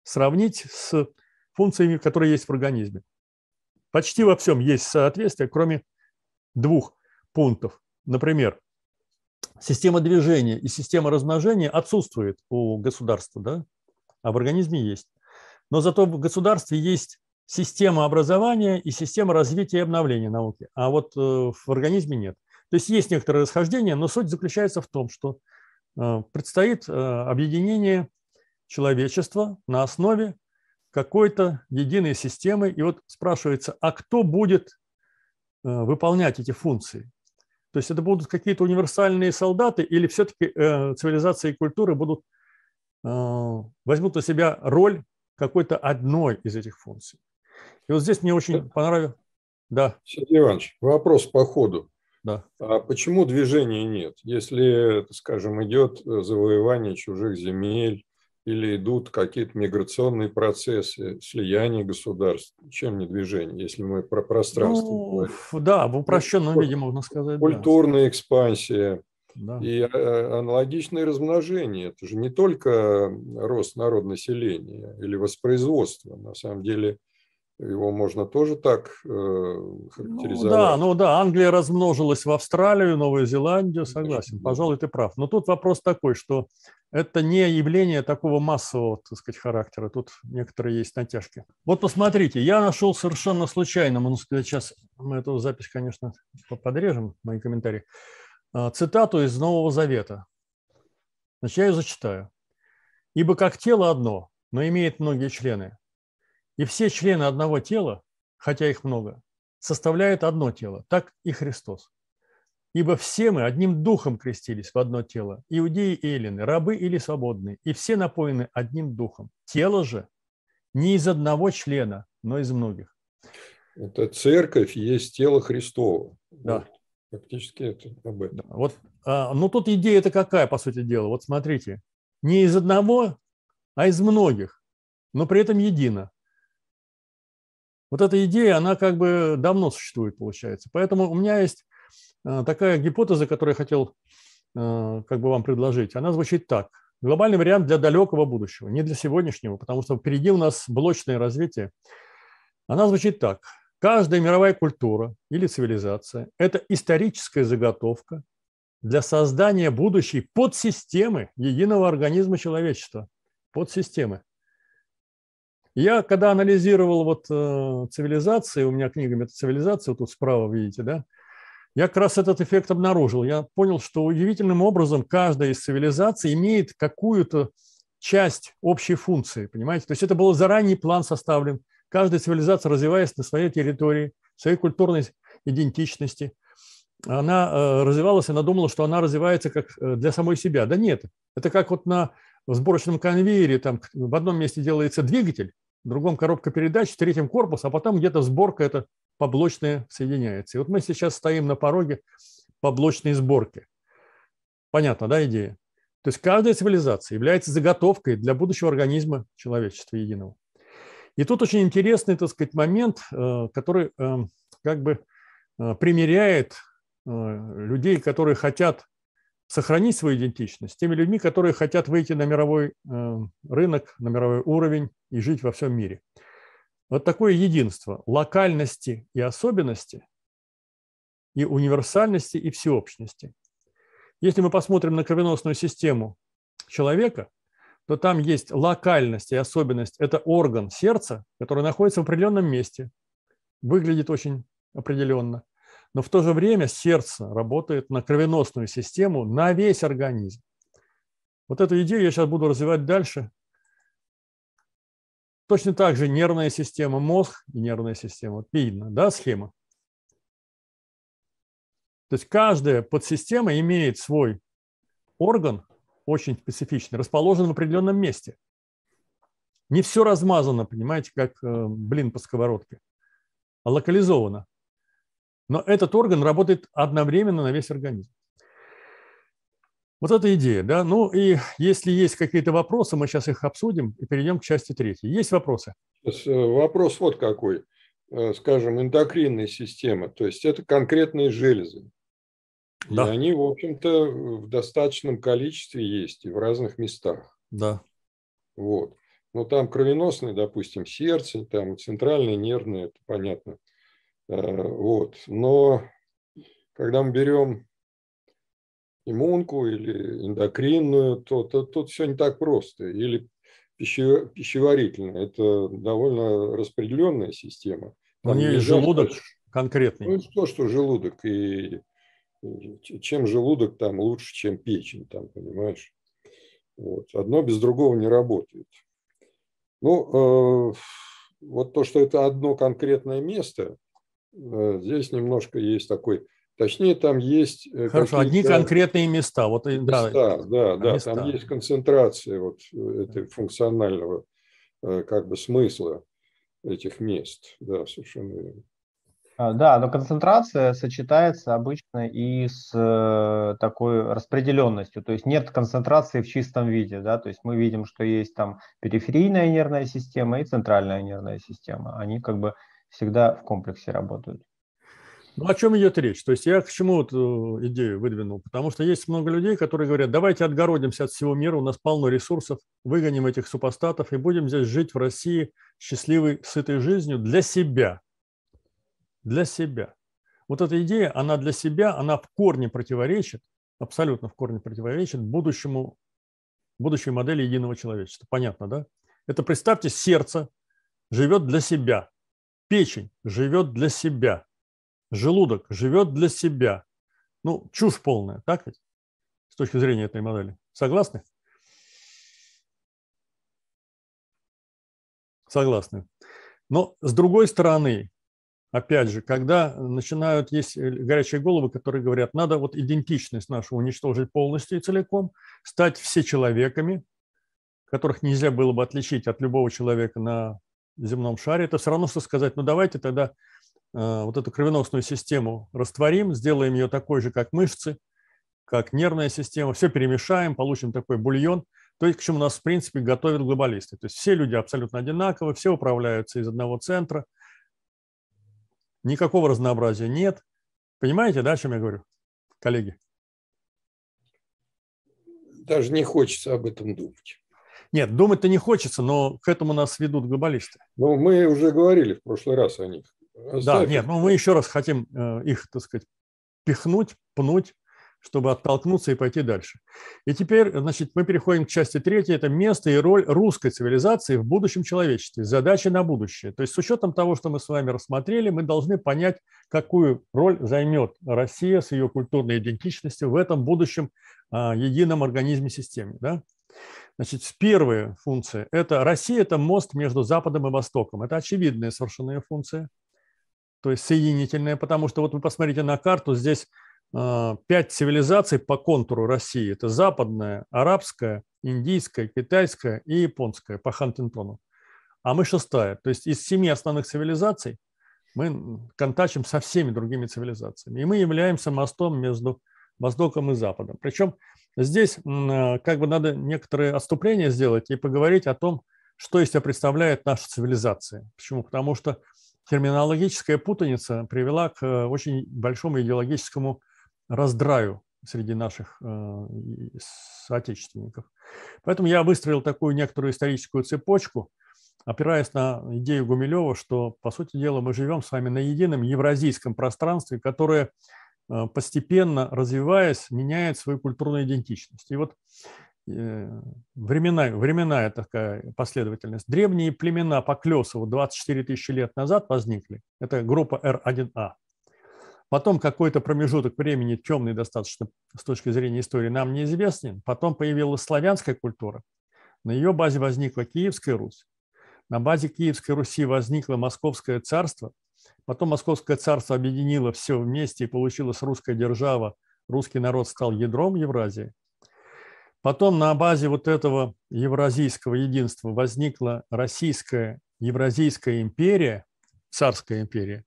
сравнить с функциями, которые есть в организме. Почти во всем есть соответствие, кроме двух пунктов. Например, система движения и система размножения отсутствует у государства, да? а в организме есть. Но зато в государстве есть система образования и система развития и обновления науки, а вот э, в организме нет. То есть есть некоторые расхождения, но суть заключается в том, что э, предстоит э, объединение человечества на основе какой-то единой системой. И вот спрашивается, а кто будет э, выполнять эти функции? То есть это будут какие-то универсальные солдаты или все-таки цивилизация и культура будут, возьмут на себя роль какой-то одной из этих функций? И вот здесь мне очень понравилось. Да. Сергей Иванович, вопрос по ходу. Да. А почему движения нет? Если, скажем, идет завоевание чужих земель или идут какие-то миграционные процессы, слияние государств, чем не движение, если мы про пространство ну, говорим? Да, в упрощенном ну, виде можно сказать. Культурная да. экспансия да. и э, аналогичное размножение. Это же не только рост народонаселения или воспроизводство. На самом деле его можно тоже так э, характеризовать. Ну, да, ну да, Англия размножилась в Австралию, Новую Зеландию, согласен. Пожалуй, ты прав. Но тут вопрос такой, что это не явление такого массового, так сказать, характера. Тут некоторые есть натяжки. Вот посмотрите, я нашел совершенно случайно, можно сказать, сейчас мы эту запись, конечно, подрежем, мои комментарии, а, цитату из Нового Завета. Значит, я ее зачитаю. «Ибо как тело одно, но имеет многие члены, и все члены одного тела, хотя их много, составляют одно тело, так и Христос. Ибо все мы одним духом крестились в одно тело, иудеи и эллины, рабы или свободные, и все напоены одним духом. Тело же не из одного члена, но из многих. Это церковь есть тело Христово. Да. Вот, фактически это об этом. Да. Вот, а, ну тут идея это какая, по сути дела? Вот смотрите, не из одного, а из многих, но при этом едино. Вот эта идея, она как бы давно существует, получается. Поэтому у меня есть э, такая гипотеза, которую я хотел э, как бы вам предложить. Она звучит так. Глобальный вариант для далекого будущего, не для сегодняшнего, потому что впереди у нас блочное развитие. Она звучит так. Каждая мировая культура или цивилизация – это историческая заготовка для создания будущей подсистемы единого организма человечества. Подсистемы. Я когда анализировал вот э, цивилизации, у меня книга «Метацивилизация», вот тут справа видите, да, я как раз этот эффект обнаружил. Я понял, что удивительным образом каждая из цивилизаций имеет какую-то часть общей функции, понимаете? То есть это был заранее план составлен. Каждая цивилизация, развиваясь на своей территории, своей культурной идентичности, она э, развивалась, она думала, что она развивается как э, для самой себя. Да нет, это как вот на сборочном конвейере, там в одном месте делается двигатель, другом коробка передач, в третьем корпус, а потом где-то сборка это поблочная соединяется. И вот мы сейчас стоим на пороге поблочной сборки. Понятно, да, идея? То есть каждая цивилизация является заготовкой для будущего организма человечества единого. И тут очень интересный, так сказать, момент, э, который э, как бы э, примеряет людей, которые хотят сохранить свою идентичность с теми людьми, которые хотят выйти на мировой э, рынок, на мировой уровень и жить во всем мире. Вот такое единство локальности и особенности, и универсальности и всеобщности. Если мы посмотрим на кровеносную систему человека, то там есть локальность и особенность. Это орган сердца, который находится в определенном месте, выглядит очень определенно – но в то же время сердце работает на кровеносную систему, на весь организм. Вот эту идею я сейчас буду развивать дальше. Точно так же нервная система, мозг и нервная система. Вот видно, да, схема? То есть каждая подсистема имеет свой орган, очень специфичный, расположен в определенном месте. Не все размазано, понимаете, как э, блин по сковородке, а локализовано. Но этот орган работает одновременно на весь организм. Вот эта идея, да. Ну и если есть какие-то вопросы, мы сейчас их обсудим и перейдем к части третьей. Есть вопросы? Э, вопрос вот какой. Э, скажем, эндокринная система, то есть это конкретные железы. Да. И они, в общем-то, в достаточном количестве есть и в разных местах. Да. Вот. Ну, там кровеносные, допустим, сердце, там центральное нервное, это понятно. Э, вот. Но когда мы берем иммунку или эндокринную, то, то тут все не так просто. Или пищеварительная. Это довольно распределенная система. У нее есть желудок конкретный. Ну, то, что желудок. И чем желудок там лучше, чем печень, там, понимаешь? Вот. Одно без другого не работает. Ну, вот то, что это одно конкретное место, здесь немножко есть такой Точнее, там есть... Хорошо, одни конкретные места. Вот, места, да, да, да. Места. Там есть концентрация вот этой функционального как бы смысла этих мест. Да, совершенно верно. А, да, но концентрация сочетается обычно и с э, такой распределенностью, то есть нет концентрации в чистом виде, да, то есть мы видим, что есть там периферийная нервная система и центральная нервная система, они как бы всегда в комплексе работают. Ну, о чем идет речь? То есть я к чему вот э, идею выдвинул? Потому что есть много людей, которые говорят, давайте отгородимся от всего мира, у нас полно ресурсов, выгоним этих супостатов и будем здесь жить в России счастливой, сытой жизнью для себя. Для себя. Вот эта идея, она для себя, она в корне противоречит, абсолютно в корне противоречит будущему, будущей модели единого человечества. Понятно, да? Это представьте, сердце живет для себя, печень живет для себя, желудок живет для себя. Ну, чушь полная, так ведь? С точки зрения этой модели. Согласны? Согласны. Но с другой стороны, опять же, когда начинают есть горячие головы, которые говорят, надо вот идентичность нашу уничтожить полностью и целиком, стать все человеками, которых нельзя было бы отличить от любого человека на земном шаре, это все равно, что сказать, ну давайте тогда Э, вот эту кровеносную систему растворим, сделаем ее такой же, как мышцы, как нервная система, все перемешаем, получим такой бульон, то есть к чему нас, в принципе, готовят глобалисты. То есть все люди абсолютно одинаковы, все управляются из одного центра, никакого разнообразия нет. Понимаете, да, о чем я говорю, коллеги? Даже не хочется об этом думать. Нет, думать-то не хочется, но к этому нас ведут глобалисты. Ну, мы уже говорили в прошлый раз о них. Да, нет, ну мы еще раз хотим э, их, так сказать, пихнуть, пнуть, чтобы оттолкнуться и пойти дальше. И теперь, значит, мы переходим к части третьей. Это место и роль русской цивилизации в будущем человечестве. Задачи на будущее. То есть с учетом того, что мы с вами рассмотрели, мы должны понять, какую роль займет Россия с ее культурной идентичностью в этом будущем а, едином организме системе. Да? Значит, первая функция – это Россия – это мост между Западом и Востоком. Это очевидная совершенно функция то есть соединительная, потому что вот вы посмотрите на карту, здесь а, пять цивилизаций по контуру России. Это западная, арабская, индийская, китайская и японская по Хантингтону. А мы шестая. То есть из семи основных цивилизаций мы контачим со всеми другими цивилизациями. И мы являемся мостом между Востоком и Западом. Причем здесь а, как бы надо некоторые отступления сделать и поговорить о том, что из себя представляет наша цивилизация. Почему? Потому что терминологическая путаница привела к э, очень большому идеологическому раздраю среди наших э, соотечественников. Поэтому я выстроил такую некоторую историческую цепочку, опираясь на идею Гумилева, что, по сути дела, мы живем с вами на едином евразийском пространстве, которое э, постепенно, развиваясь, меняет свою культурную идентичность. И вот Э, временная, временная такая последовательность. Древние племена Поклесова 24 тысячи лет назад возникли. Это группа R1A. Потом какой-то промежуток времени, темный достаточно с точки зрения истории, нам неизвестен. Потом появилась славянская культура. На ее базе возникла Киевская Русь. На базе Киевской Руси возникло Московское царство. Потом Московское царство объединило все вместе и получилась русская держава. Русский народ стал ядром Евразии. Потом на базе вот этого евразийского единства возникла Российская Евразийская империя, царская империя,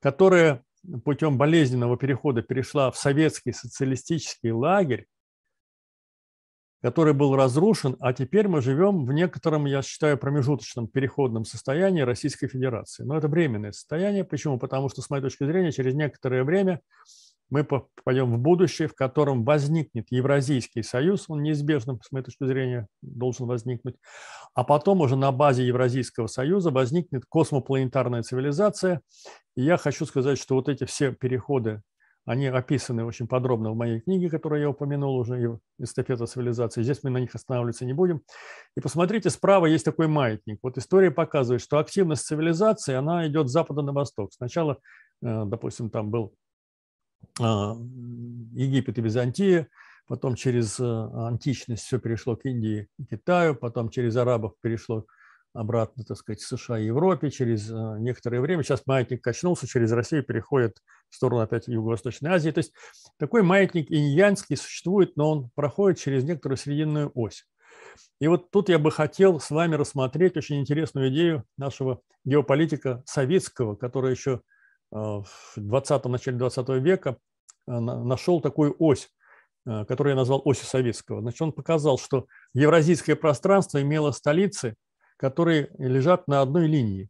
которая путем болезненного перехода перешла в советский социалистический лагерь, который был разрушен, а теперь мы живем в некотором, я считаю, промежуточном переходном состоянии Российской Федерации. Но это временное состояние. Почему? Потому что, с моей точки зрения, через некоторое время мы попадем в будущее, в котором возникнет Евразийский союз, он неизбежно, с моей точки зрения, должен возникнуть, а потом уже на базе Евразийского союза возникнет космопланетарная цивилизация. И я хочу сказать, что вот эти все переходы, они описаны очень подробно в моей книге, которую я упомянул уже, «Эстафета цивилизации». Здесь мы на них останавливаться не будем. И посмотрите, справа есть такой маятник. Вот история показывает, что активность цивилизации, она идет с запада на восток. Сначала, э, допустим, там был а, Египет и Византия, потом через э, античность все перешло к Индии и Китаю, потом через арабов перешло обратно, так сказать, США и Европе через э, некоторое время. Сейчас маятник качнулся, через Россию переходит в сторону опять Юго-Восточной Азии. То есть такой маятник иньянский существует, но он проходит через некоторую срединную ось. И вот тут я бы хотел с вами рассмотреть очень интересную идею нашего геополитика советского, который еще э, в 20 начале 20 века э, нашел такую ось, которую я назвал осью советского. Значит, он показал, что евразийское пространство имело столицы – которые лежат на одной линии.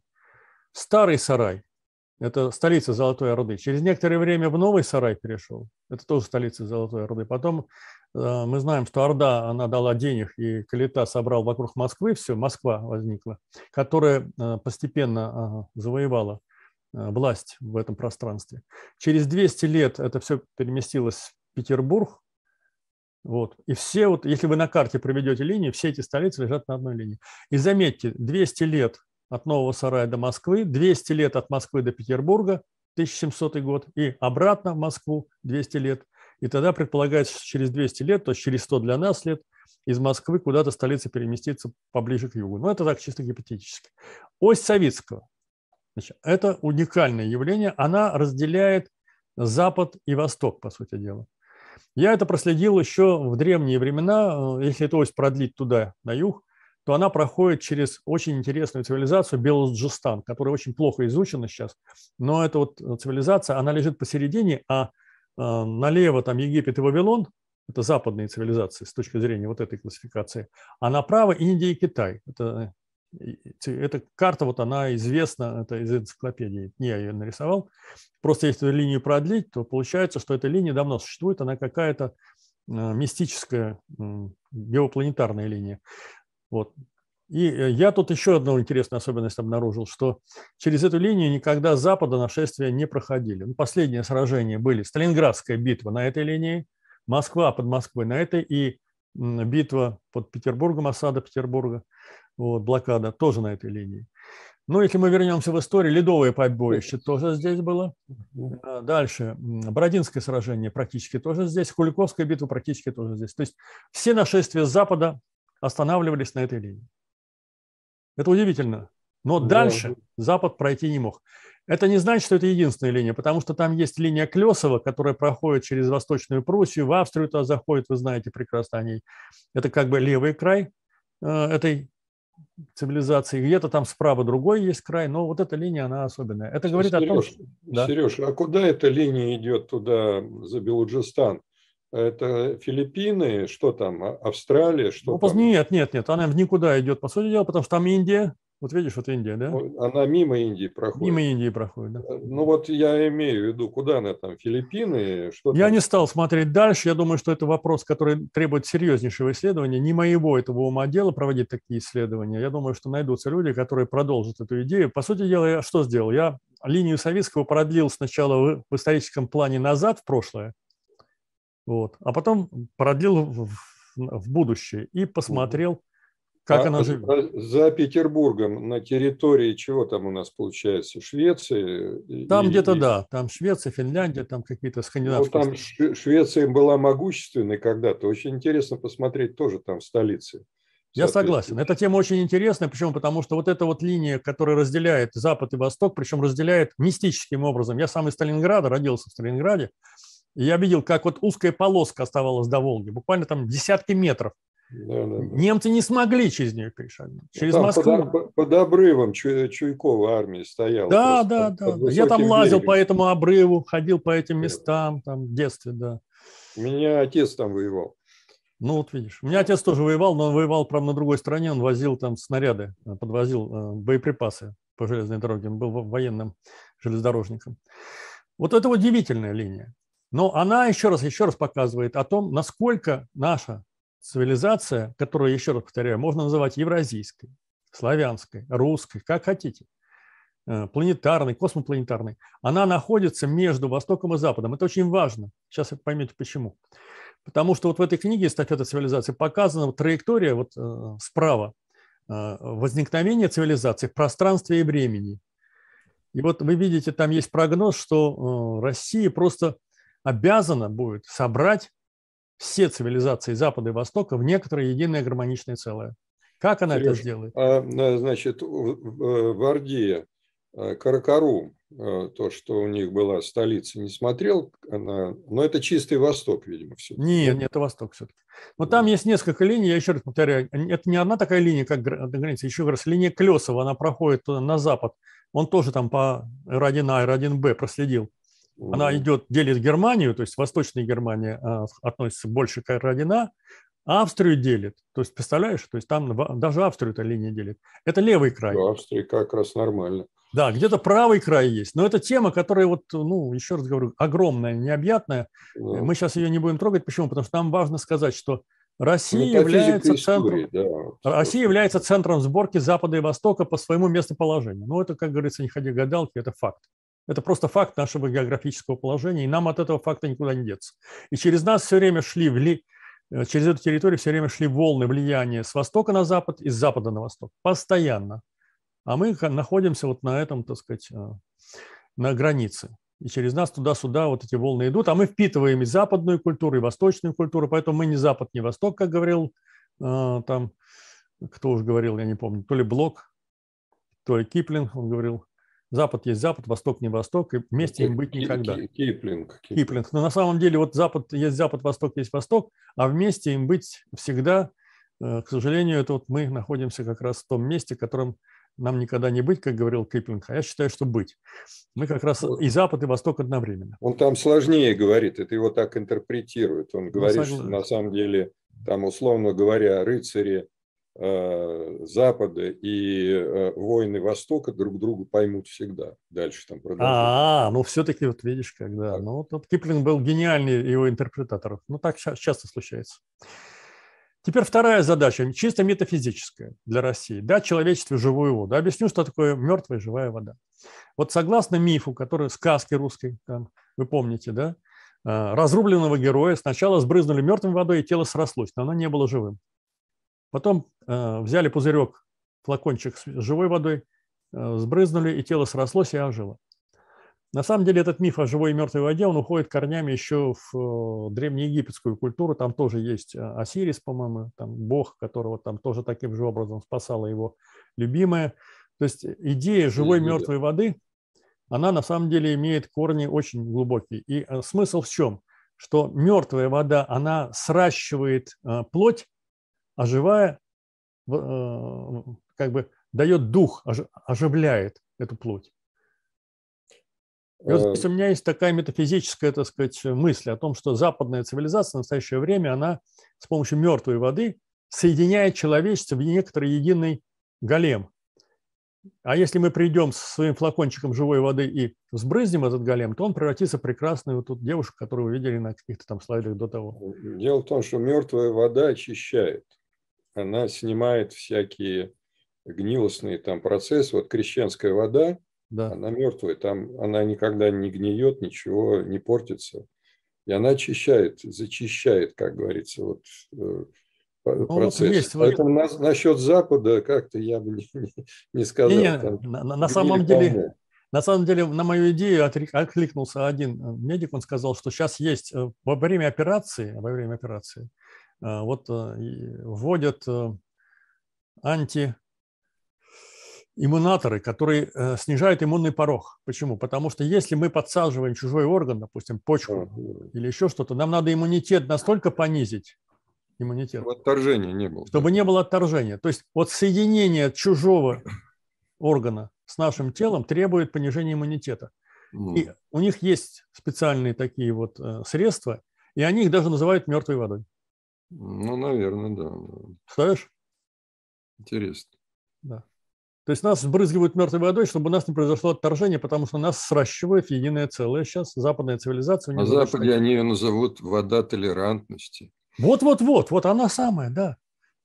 Старый сарай – это столица Золотой Орды. Через некоторое время в новый сарай перешел. Это тоже столица Золотой Орды. Потом э, мы знаем, что Орда, она дала денег, и Калита собрал вокруг Москвы, все, Москва возникла, которая э, постепенно э, завоевала власть в этом пространстве. Через 200 лет это все переместилось в Петербург, вот. И все, вот, если вы на карте проведете линии, все эти столицы лежат на одной линии. И заметьте, 200 лет от Нового Сарая до Москвы, 200 лет от Москвы до Петербурга, 1700 год, и обратно в Москву 200 лет. И тогда предполагается, что через 200 лет, то есть через 100 для нас лет, из Москвы куда-то столица переместится поближе к югу. Но это так чисто гипотетически. Ось Савицкого. Значит, это уникальное явление. Она разделяет Запад и Восток, по сути дела. Я это проследил еще в древние времена. Э, если эту ось продлить туда, на юг, то она проходит через очень интересную цивилизацию Белуджистан, которая очень плохо изучена сейчас. Но эта вот цивилизация, она лежит посередине, а э, налево там Египет и Вавилон, это западные цивилизации с точки зрения вот этой классификации, а направо Индия и Китай. Это эта карта, вот она известна, это из энциклопедии, не я ее нарисовал. Просто если эту линию продлить, то получается, что эта линия давно существует, она какая-то э, мистическая геопланетарная линия. Вот. И э, я тут еще одну интересную особенность обнаружил, что через эту линию никогда с запада нашествия не проходили. Ну, последние сражения были Сталинградская битва на этой линии, Москва под Москвой на этой и битва под Петербургом, осада Петербурга вот, блокада тоже на этой линии. Ну, если мы вернемся в историю, ледовое побоище тоже здесь было. А, дальше, Бородинское сражение практически тоже здесь, Куликовская битва практически тоже здесь. То есть все нашествия запада останавливались на этой линии. Это удивительно. Но да. дальше Запад пройти не мог. Это не значит, что это единственная линия, потому что там есть линия Клесова, которая проходит через Восточную Пруссию, в Австрию туда заходит, вы знаете прекрасно о ней. Это как бы левый край э, этой цивилизации, где-то там справа другой есть край, но вот эта линия, она особенная. Это говорит Сереж, о том, что... Да. Сереж, а куда эта линия идет туда, за Белуджистан? Это Филиппины, что там, а, Австралия, что ну, там? Нет, нет, нет, она никуда идет, по сути дела, потому что там Индия, вот видишь, вот Индия, да? Она мимо Индии проходит. Мимо Индии проходит, да. Э, ну вот я имею в виду, куда она там, Филиппины? Что я там? не стал смотреть дальше. Я думаю, что это вопрос, который требует серьезнейшего исследования. Не моего этого ума дела проводить такие исследования. Я думаю, что найдутся люди, которые продолжат эту идею. По сути дела, я что сделал? Я линию Советского продлил сначала в историческом плане назад, в прошлое, вот, а потом продлил в, в будущее и посмотрел, как а она живет? За Петербургом на территории чего там у нас получается? Швеции? Там где-то да, там Швеция, Финляндия, там какие-то скандинавские. Ну, там Швеция была могущественной когда-то. Очень интересно посмотреть тоже там в столице. Я согласен. Эта тема очень интересная. Почему? Потому что вот эта вот линия, которая разделяет Запад и Восток, причем разделяет мистическим образом. Я сам из Сталинграда, родился в Сталинграде. И я видел, как вот узкая полоска оставалась до Волги, буквально там десятки метров. Да, да, да. Немцы не смогли через нее перешагнуть. Ну, через Там Москву. Под, под обрывом Чуй, Чуйкова армия стояла. Да, да, да. Я там лазил берегом. по этому обрыву, ходил по этим местам там, в детстве, да. У меня отец там воевал. Ну, вот видишь. У меня отец тоже воевал, но он воевал, правда, на другой стороне. Он возил там снаряды, э, подвозил э, боеприпасы по железной дороге. Он был военным железнодорожником. Вот это удивительная линия. Но она еще раз, еще раз показывает о том, насколько наша цивилизация, которую, еще раз повторяю, можно называть евразийской, славянской, русской, как хотите, э, планетарной, космопланетарной, она находится между Востоком и Западом. Это очень важно. Сейчас вы поймете почему. Потому что вот в этой книге «Эстафета цивилизации» показана траектория вот э, справа э, возникновения цивилизации в пространстве и времени. И вот вы видите, там есть прогноз, что Россия просто обязана будет собрать все цивилизации Запада и Востока в некоторое единое гармоничное целое. Как она Сереж, это сделает? А, значит, в Орде Каракарум, то, что у них была столица, не смотрел, она, но это чистый Восток, видимо, все. Нет, нет, это Восток все-таки. Но там есть несколько линий, я еще раз повторяю, это не одна такая линия, как граница, еще раз, линия Клесова, она проходит на запад, он тоже там по R1А, R1Б проследил. Она идет, делит Германию, то есть Восточная Германия а, относится больше к R1А, Австрию делит. То есть, представляешь, то есть там даже Австрию эта линия делит. Это левый край. В Австрии как раз нормально. Да, где-то правый край есть. Но это тема, которая вот, ну, еще раз говорю, огромная, необъятная. Да. Мы сейчас ее не будем трогать. Почему? Потому что нам важно сказать, что Россия ну, является центром, да, Россия является центром сборки Запада и Востока по своему местоположению. Ну, это, как говорится, не ходи гадалки, это факт. Это просто факт нашего географического положения, и нам от этого факта никуда не деться. И через нас все время шли, вли... Э, через эту территорию все время шли волны влияния с востока на запад и с запада на восток. Постоянно. А мы находимся вот на этом, так сказать, э, на границе. И через нас туда-сюда вот эти волны идут, а мы впитываем и западную культуру, и восточную культуру, поэтому мы не запад, не восток, как говорил э, там, кто уж говорил, я не помню, то ли Блок, то ли Киплинг, он говорил, Запад есть Запад, Восток не Восток, и вместе им быть никогда. Киплинг. Киплинг. Но на самом деле вот Запад есть Запад, Восток есть Восток, а вместе им быть всегда, э, к сожалению, это вот мы находимся как раз в том месте, в котором нам никогда не быть, как говорил Киплинг, а я считаю, что быть. Мы как раз и Запад, и Восток одновременно. Он там сложнее говорит, это его так интерпретирует. Он ну, говорит, что на самом деле, там, условно говоря, рыцари Запада и э, воины Востока друг друга поймут всегда. Дальше там продолжать. А, ну все-таки вот видишь, когда. Ну вот, Киплинг был гениальный его интерпретатор. Ну так часто случается. Теперь вторая задача, чисто метафизическая для России. Дать человечеству живую воду. Объясню, что такое мертвая живая вода. Вот согласно мифу, который сказки русской, там, вы помните, да, э, разрубленного героя сначала сбрызнули мертвой водой, и тело срослось, но оно не было живым. Потом э, взяли пузырек, флакончик с живой водой, э, сбрызнули, и тело срослось и ожило. На самом деле этот миф о живой и мертвой воде, он уходит корнями еще в э, древнеегипетскую культуру. Там тоже есть Осирис, по-моему, там бог, которого там тоже таким же образом спасала его любимая. То есть идея живой и мертвой воды, она на самом деле имеет корни очень глубокие. И смысл в чем? Что мертвая вода, она сращивает плоть а живая э, как бы дает дух, оживляет эту плоть. И вот здесь у меня есть такая метафизическая, так сказать, мысль о том, что западная цивилизация в настоящее время, она с помощью мертвой воды соединяет человечество в некоторый единый голем. А если мы придем со своим флакончиком живой воды и сбрызнем этот голем, то он превратится в прекрасную вот тут девушку, которую вы видели на каких-то там слайдах до того. Дело в том, что мертвая вода очищает она снимает всякие гнилостные там процессы. Вот крещенская вода, да. она мертвая, там она никогда не гниет, ничего не портится. И она очищает, зачищает, как говорится, вот э, ну, процесс. Вот есть, Поэтому на, насчет Запада как-то я бы не, не сказал. Не, там, на, на самом деле, на самом деле, на мою идею откликнулся один медик, он сказал, что сейчас есть э, во время операции, во время операции Э, вот э, вводят э, антииммунаторы, которые снижают иммунный порог. Почему? Потому что если мы подсаживаем чужой орган, допустим, почку или еще что-то, нам надо иммунитет настолько понизить, иммунитет. Чтобы отторжения не было. Чтобы не было отторжения. То есть вот соединение чужого органа с нашим телом требует понижения иммунитета. Mm. И у них есть специальные такие вот средства, и они их даже называют мертвой водой. Ну, наверное, да. Представляешь? Интересно. Да. То есть нас сбрызгивают мертвой водой, чтобы у нас не произошло отторжение, потому что нас сращивает единое целое сейчас западная цивилизация. На Западе они ее назовут вода толерантности. Вот-вот-вот, вот она самая, да.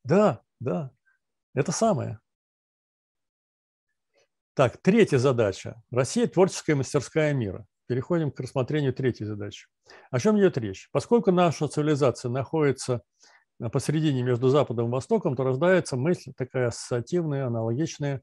Да, да, это самое. Так, третья задача. Россия – творческая мастерская мира. Переходим к рассмотрению третьей задачи. О чем идет речь? Поскольку наша цивилизация находится посередине между Западом и Востоком, то рождается мысль такая ассоциативная, аналогичная.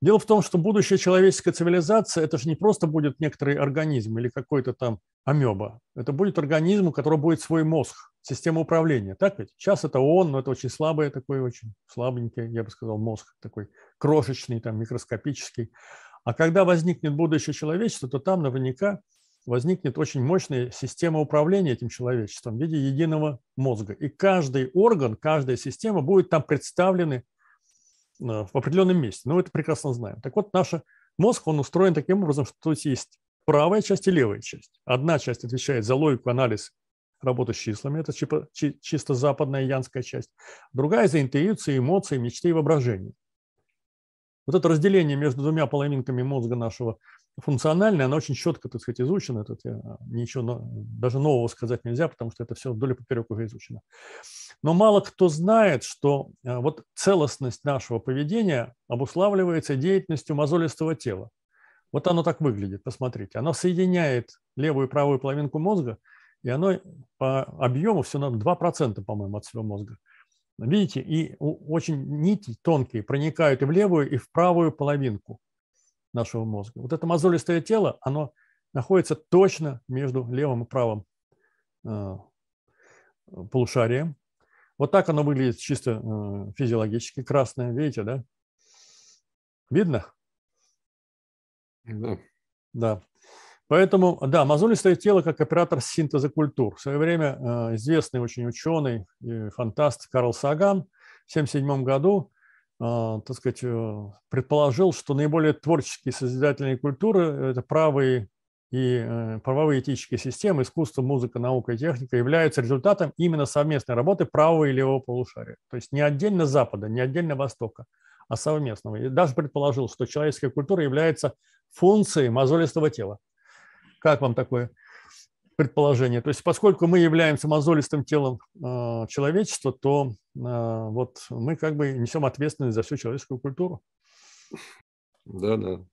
Дело в том, что будущая человеческая цивилизация – это же не просто будет некоторый организм или какой-то там амеба. Это будет организм, у которого будет свой мозг, система управления. Так ведь? Сейчас это он, но это очень слабый такой, очень слабенький, я бы сказал, мозг такой крошечный, там, микроскопический. А когда возникнет будущее человечество, то там наверняка возникнет очень мощная система управления этим человечеством в виде единого мозга. И каждый орган, каждая система будет там представлены э, в определенном месте. Ну, мы это прекрасно знаем. Так вот, наш мозг, он устроен таким образом, что тут есть правая часть и левая часть. Одна часть отвечает за логику, анализ, работу с числами, это чисто западная янская часть. Другая за интуицию, эмоции, мечты и воображение. Вот это разделение между двумя половинками мозга нашего функциональное, оно очень четко, так сказать, изучено. Тут я, а, ничего даже нового сказать нельзя, потому что это все вдоль и поперек уже изучено. Но мало кто знает, что а, вот целостность нашего поведения обуславливается деятельностью мозолистого тела. Вот оно так выглядит, посмотрите. Оно соединяет левую и правую половинку мозга, и оно по объему все на 2%, по-моему, от всего мозга. Видите, и очень нити тонкие проникают и в левую, и в правую половинку нашего мозга. Вот это мозолистое тело, оно находится точно между левым и правым э, полушарием. Вот так оно выглядит чисто э, физиологически, красное, видите, да? Видно? Да. Да. Поэтому, да, мозолистое тело как оператор синтеза культур. В свое время э, известный очень ученый и фантаст Карл Саган в 1977 году э, так сказать, э, предположил, что наиболее творческие созидательные культуры – это правые и правовые этические системы, искусство, музыка, наука и техника являются результатом именно совместной работы правого и левого полушария. То есть не отдельно Запада, не отдельно Востока, а совместного. И даже предположил, что человеческая культура является функцией мозолистого тела. Как вам такое предположение? То есть поскольку мы являемся мозолистым телом э, человечества, то э, вот мы как бы несем ответственность за всю человеческую культуру. Да, да.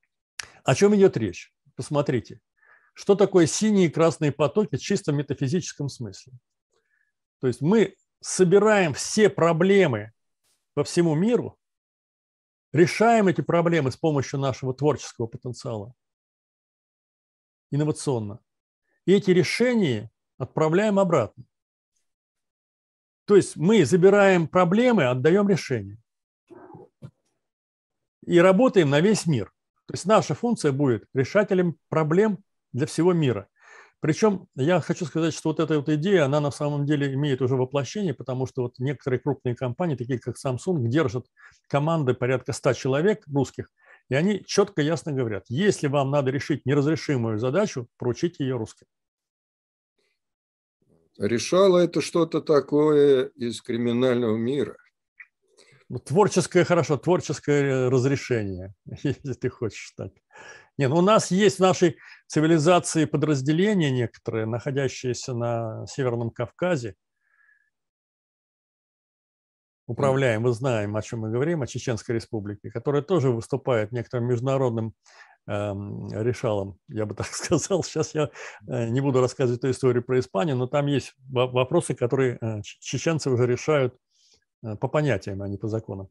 О чем идет речь? Посмотрите. Что такое синие и красные потоки в чисто метафизическом смысле? То есть мы собираем все проблемы по всему миру, решаем эти проблемы с помощью нашего творческого потенциала инновационно. И эти решения отправляем обратно. То есть мы забираем проблемы, отдаем решения. И работаем на весь мир. То есть наша функция будет решателем проблем для всего мира. Причем я хочу сказать, что вот эта вот идея, она на самом деле имеет уже воплощение, потому что вот некоторые крупные компании, такие как Samsung, держат команды порядка 100 человек русских – и они четко, ясно говорят, если вам надо решить неразрешимую задачу, поручите ее русским. Решало это что-то такое из криминального мира. Ну, творческое, хорошо, творческое разрешение, если ты хочешь так. Нет, ну, у нас есть в нашей цивилизации подразделения некоторые, находящиеся на Северном Кавказе, управляем, мы знаем, о чем мы говорим, о Чеченской республике, которая тоже выступает некоторым международным э, решалом, я бы так сказал. Сейчас я э, не буду рассказывать эту историю про Испанию, но там есть вопросы, которые э, чеченцы уже решают э, по понятиям, а не по законам.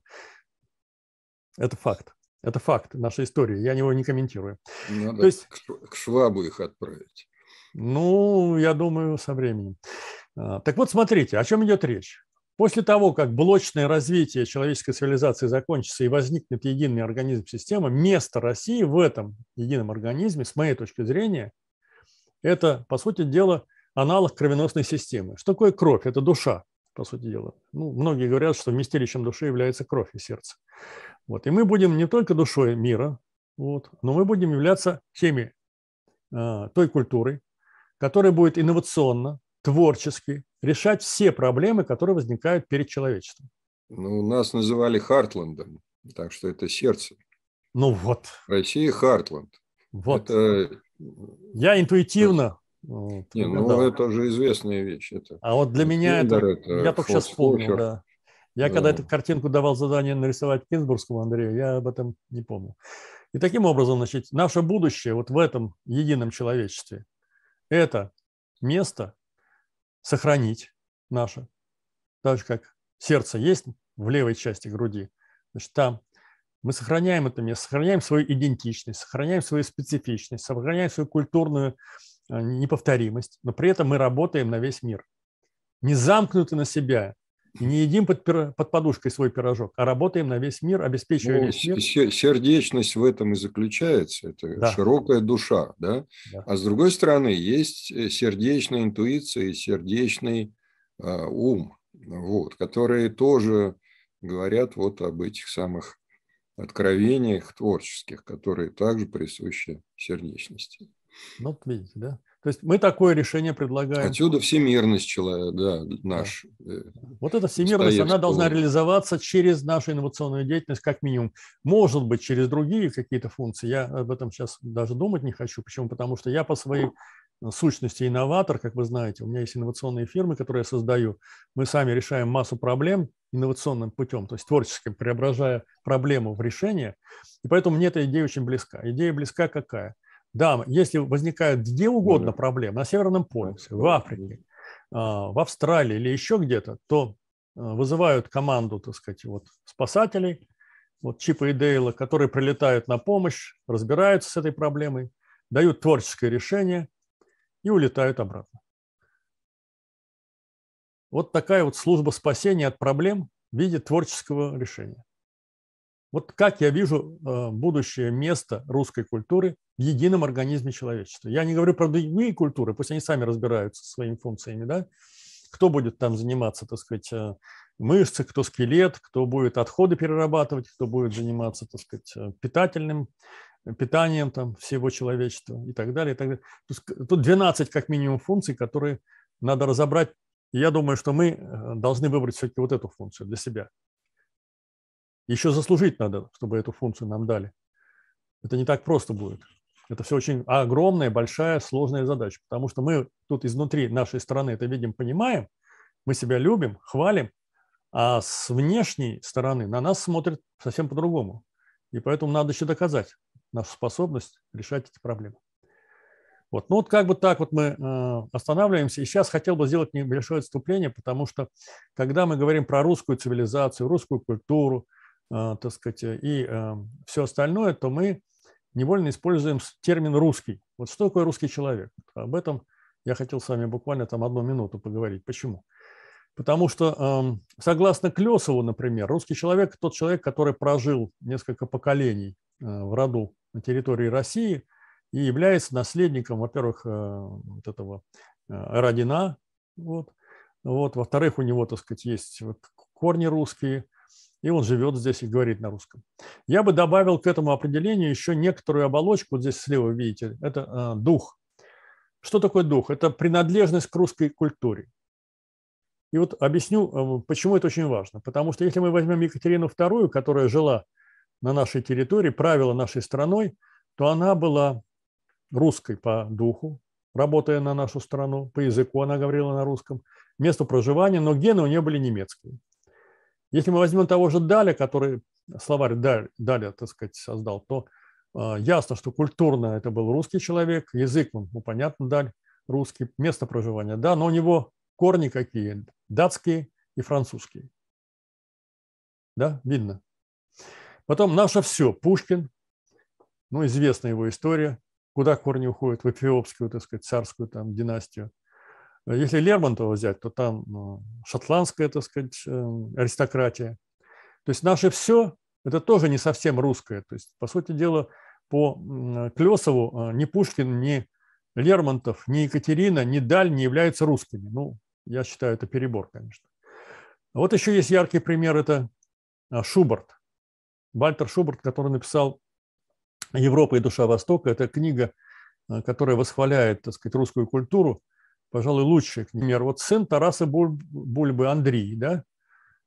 Это факт. Это факт нашей истории. Я его не комментирую. Надо То есть, к Швабу их отправить. Ну, я думаю, со временем. А, так вот, смотрите, о чем идет речь. После того, как блочное развитие человеческой цивилизации закончится и возникнет единый организм система, место России в этом едином организме, с моей точки зрения, это, по сути дела, аналог кровеносной системы. Что такое кровь? Это душа, по сути дела. Ну, многие говорят, что вместилищем души является кровь и сердце. Вот. И мы будем не только душой мира, вот, но мы будем являться теми, э, той культурой, которая будет инновационно, творчески решать все проблемы, которые возникают перед человечеством. Ну, нас называли Хартландом, так что это сердце. Ну вот. Россия Хартланд. Вот. Это... Я интуитивно вот, Не, ну да. это уже известная вещь. Это а вот для меня это, это я только сейчас вспомнил, да. Я да. когда эту картинку давал задание нарисовать Кинзбургскому Андрею, я об этом не помню. И таким образом, значит, наше будущее вот в этом едином человечестве – это место, сохранить наше. Так же, как сердце есть в левой части груди, значит, там Мы сохраняем это место, сохраняем свою идентичность, сохраняем свою специфичность, сохраняем свою культурную э, неповторимость, но при этом мы работаем на весь мир. Не замкнуты на себя, не едим под, под подушкой свой пирожок, а работаем на весь мир, обеспечивая ну, весь мир. Сердечность в этом и заключается. Это да. широкая душа. Да? Да. А с другой стороны, есть э, сердечная интуиция и сердечный э, ум, вот, которые тоже говорят вот об этих самых откровениях творческих, которые также присущи сердечности. Ну, видите, да? То есть мы такое решение предлагаем. Отсюда всемирность человека, да, наш. Да. Э, вот эта всемирность, она должна реализоваться через нашу инновационную деятельность, как минимум. Может быть, через другие какие-то функции. Я об этом сейчас даже думать не хочу. Почему? Потому что я по своей сущности инноватор, как вы знаете. У меня есть инновационные фирмы, которые я создаю. Мы сами решаем массу проблем инновационным путем, то есть творческим, преображая проблему в решение. И поэтому мне эта идея очень близка. Идея близка какая? Да, если возникают где угодно проблемы, на Северном полюсе, в Африке, а, в Австралии или еще где-то, то а, вызывают команду, так сказать, вот спасателей, вот Чипа и Дейла, которые прилетают на помощь, разбираются с этой проблемой, дают творческое решение и улетают обратно. Вот такая вот служба спасения от проблем в виде творческого решения. Вот как я вижу э, будущее место русской культуры в едином организме человечества. Я не говорю про другие культуры, пусть они сами разбираются со своими функциями, да? Кто будет там заниматься, так сказать, э, мышцы, кто скелет, кто будет отходы перерабатывать, кто будет заниматься, так сказать, э, питательным питанием там всего человечества и так далее. И так далее. Тут 12 как минимум функций, которые надо разобрать. Я думаю, что мы должны выбрать все-таки вот эту функцию для себя. Еще заслужить надо, чтобы эту функцию нам дали. Это не так просто будет. Это все очень огромная, большая, сложная задача, потому что мы тут изнутри нашей страны это видим, понимаем, мы себя любим, хвалим, а с внешней стороны на нас смотрят совсем по-другому. И поэтому надо еще доказать нашу способность решать эти проблемы. Вот. Ну вот как бы так вот мы э, останавливаемся. И сейчас хотел бы сделать небольшое отступление, потому что когда мы говорим про русскую цивилизацию, русскую культуру, а, так сказать, и а, все остальное, то мы невольно используем термин «русский». Вот что такое русский человек? Об этом я хотел с вами буквально там одну минуту поговорить. Почему? Потому что, согласно Клесову, например, русский человек – тот человек, который прожил несколько поколений а, в роду на территории России и является наследником, во-первых, вот этого Родина, вот, вот, во-вторых, у него, так сказать, есть корни русские, и он живет здесь и говорит на русском. Я бы добавил к этому определению еще некоторую оболочку, вот здесь слева видите, это э, дух. Что такое дух? Это принадлежность к русской культуре. И вот объясню, э, почему это очень важно. Потому что если мы возьмем Екатерину II, которая жила на нашей территории, правила нашей страной, то она была русской по духу, работая на нашу страну, по языку она говорила на русском, место проживания, но гены у нее были немецкие. Если мы возьмем того же Даля, который словарь Даль, Даля, так сказать, создал, то э, ясно, что культурно это был русский человек, язык, ну, ну, понятно, Даль, русский, место проживания, да, но у него корни какие? Датские и французские. Да, видно. Потом наше все, Пушкин, ну, известна его история, куда корни уходят, в эфиопскую, так сказать, царскую там династию. Если Лермонтова взять, то там ну, шотландская, так сказать, эм, аристократия. То есть наше все – это тоже не совсем русское. То есть, по сути дела, по Клесову э, ни Пушкин, ни Лермонтов, ни Екатерина, ни Даль не являются русскими. Ну, я считаю, это перебор, конечно. Вот еще есть яркий пример – это э, Шуберт. Вальтер Шуберт, который написал «Европа и душа Востока». Это книга, э, которая восхваляет, так сказать, русскую культуру пожалуй, лучший пример. Вот сын Тараса Бульбы Андрей, да,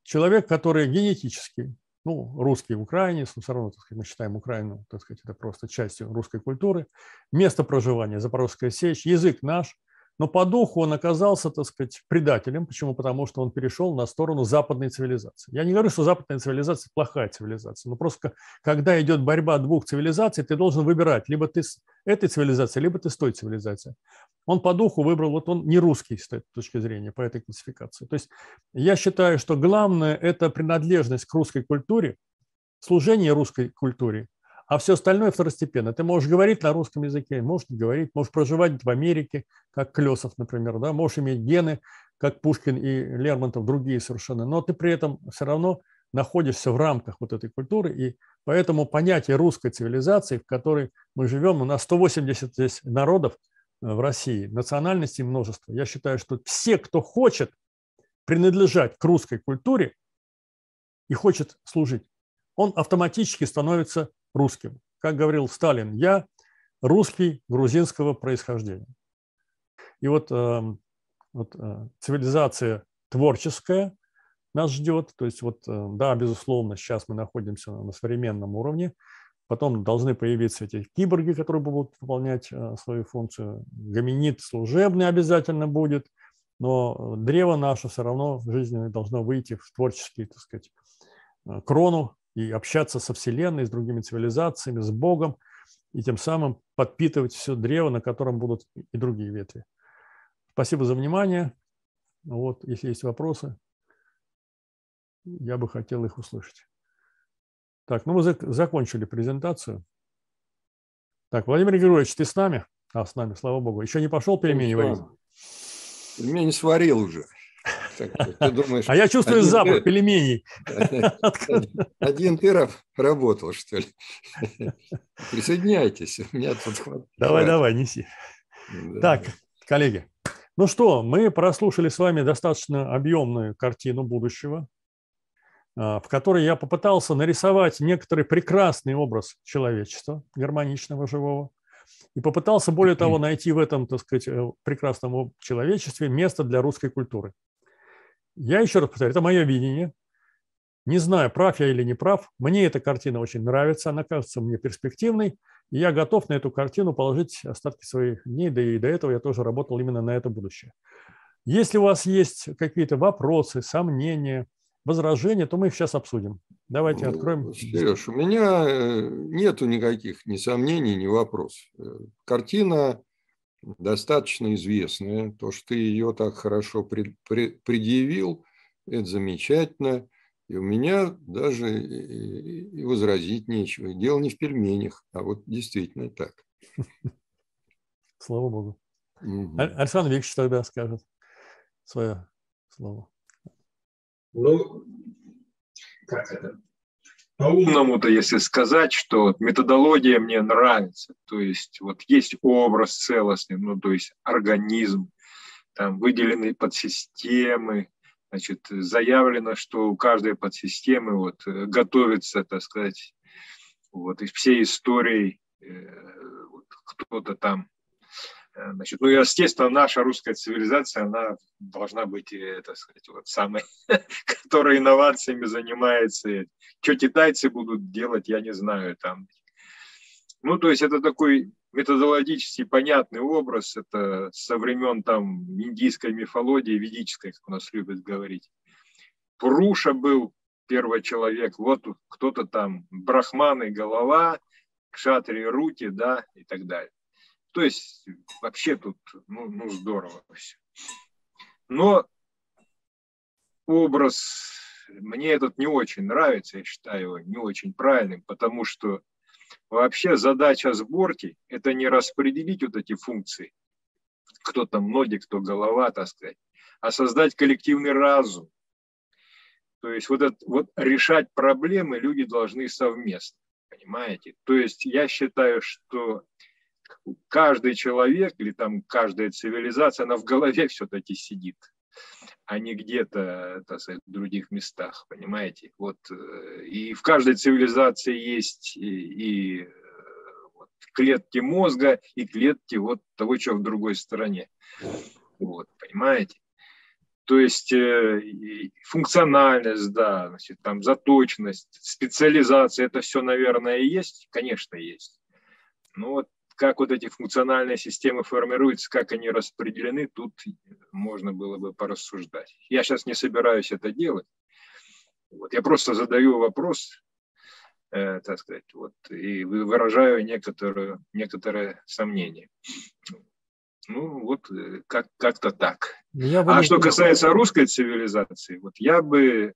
человек, который генетически, ну, русский украинец, но все равно, так сказать, мы считаем Украину, так сказать, это просто частью русской культуры, место проживания Запорожская сечь, язык наш, но по духу он оказался, так сказать, предателем. Почему? Потому что он перешел на сторону западной цивилизации. Я не говорю, что западная цивилизация плохая цивилизация, но просто когда идет борьба двух цивилизаций, ты должен выбирать, либо ты с этой цивилизацией, либо ты с той цивилизацией. Он по духу выбрал, вот он не русский с этой точки зрения, по этой классификации. То есть я считаю, что главное – это принадлежность к русской культуре, служение русской культуре, а все остальное второстепенно. Ты можешь говорить на русском языке, можешь не говорить, можешь проживать в Америке, как Клесов, например, да, можешь иметь гены, как Пушкин и Лермонтов, другие совершенно, но ты при этом все равно находишься в рамках вот этой культуры, и поэтому понятие русской цивилизации, в которой мы живем, у нас 180 здесь народов э, в России, национальностей множество. Я считаю, что все, кто хочет принадлежать к русской культуре и хочет служить, он автоматически становится русским. Как говорил Сталин, я русский грузинского происхождения. И вот, эм, вот э, цивилизация творческая нас ждет. То есть вот, э, да, безусловно, сейчас мы находимся на современном уровне. Потом должны появиться эти киборги, которые будут выполнять э, свою функцию. Гоминид служебный обязательно будет, но древо наше все равно жизненное должно выйти в творческий, так сказать, крону и общаться со Вселенной, с другими цивилизациями, с Богом, и тем самым подпитывать все древо, на котором будут и другие ветви. Спасибо за внимание. Вот, если есть вопросы, я бы хотел их услышать. Так, ну мы закончили презентацию. Так, Владимир Григорьевич, ты с нами? А, с нами, слава богу. Еще не пошел пельмени варить? Пельмени сварил уже. Ты думаешь, а я чувствую запах пельменей. Один ты работал, что ли? Присоединяйтесь. У меня тут Давай, давай, неси. Так, коллеги. Ну что, мы прослушали с вами достаточно объемную картину будущего, а, в которой я попытался нарисовать некоторый прекрасный образ человечества, гармоничного, живого, и попытался, более того, найти в этом, так сказать, э, прекрасном человечестве место для русской культуры. Я еще раз повторяю, это мое видение. Не знаю, прав я или не прав. Мне эта картина очень нравится, она кажется мне перспективной. И я готов на эту картину положить остатки своих дней, да и до этого я тоже работал именно на это будущее. Если у вас есть какие-то вопросы, сомнения, возражения, то мы их сейчас обсудим. Давайте ну, откроем. Сереж, у меня э, нету никаких ни сомнений, ни вопросов. Э, картина достаточно известная. То, что ты ее так хорошо пред, пред, предъявил, это замечательно. И у меня даже и возразить нечего. Дело не в пельменях, а вот действительно так. Слава Богу. Угу. Александр Викторович тогда скажет свое слово. Ну, как это? По-умному-то, если сказать, что методология мне нравится, то есть вот есть образ целостный, ну то есть организм, там выделены подсистемы, значит, заявлено, что у каждой подсистемы вот готовится, так сказать, вот из всей истории э, вот, кто-то там Э, значит, ну, естественно, наша русская цивилизация, она должна быть, э, так сказать, вот самой, которая инновациями занимается. Что китайцы будут делать, я не знаю. Там. Ну, то есть это такой методологически понятный образ. Это со времен там индийской мифологии, ведической, как у нас любят говорить. Пуруша был первый человек, вот кто-то там брахманы голова, кшатри руки, да, и так далее. То есть вообще тут ну, ну здорово все. Но образ мне этот не очень нравится, я считаю его не очень правильным, потому что вообще задача сборки – это не распределить вот эти функции, кто там ноги, кто голова, так сказать, а создать коллективный разум. То есть вот, это, вот решать проблемы люди должны совместно, понимаете? То есть я считаю, что каждый человек или там каждая цивилизация, она в голове все-таки сидит, а не где-то так в других местах, понимаете? Вот, э, и в каждой цивилизации есть и, и э, вот, клетки мозга, и клетки вот того, что в другой стороне. Вот, понимаете? То есть э, функциональность, да, значит, там заточенность, специализация, это все, наверное, есть, конечно, есть. Но вот как вот эти функциональные системы формируются, как они распределены, тут можно было бы порассуждать. Я сейчас не собираюсь это делать. Вот, я просто задаю вопрос, э, так сказать, вот, и выражаю некоторые, некоторые сомнения. Ну, вот э, как, как-то так. Я бы а что касается русской цивилизации, вот я бы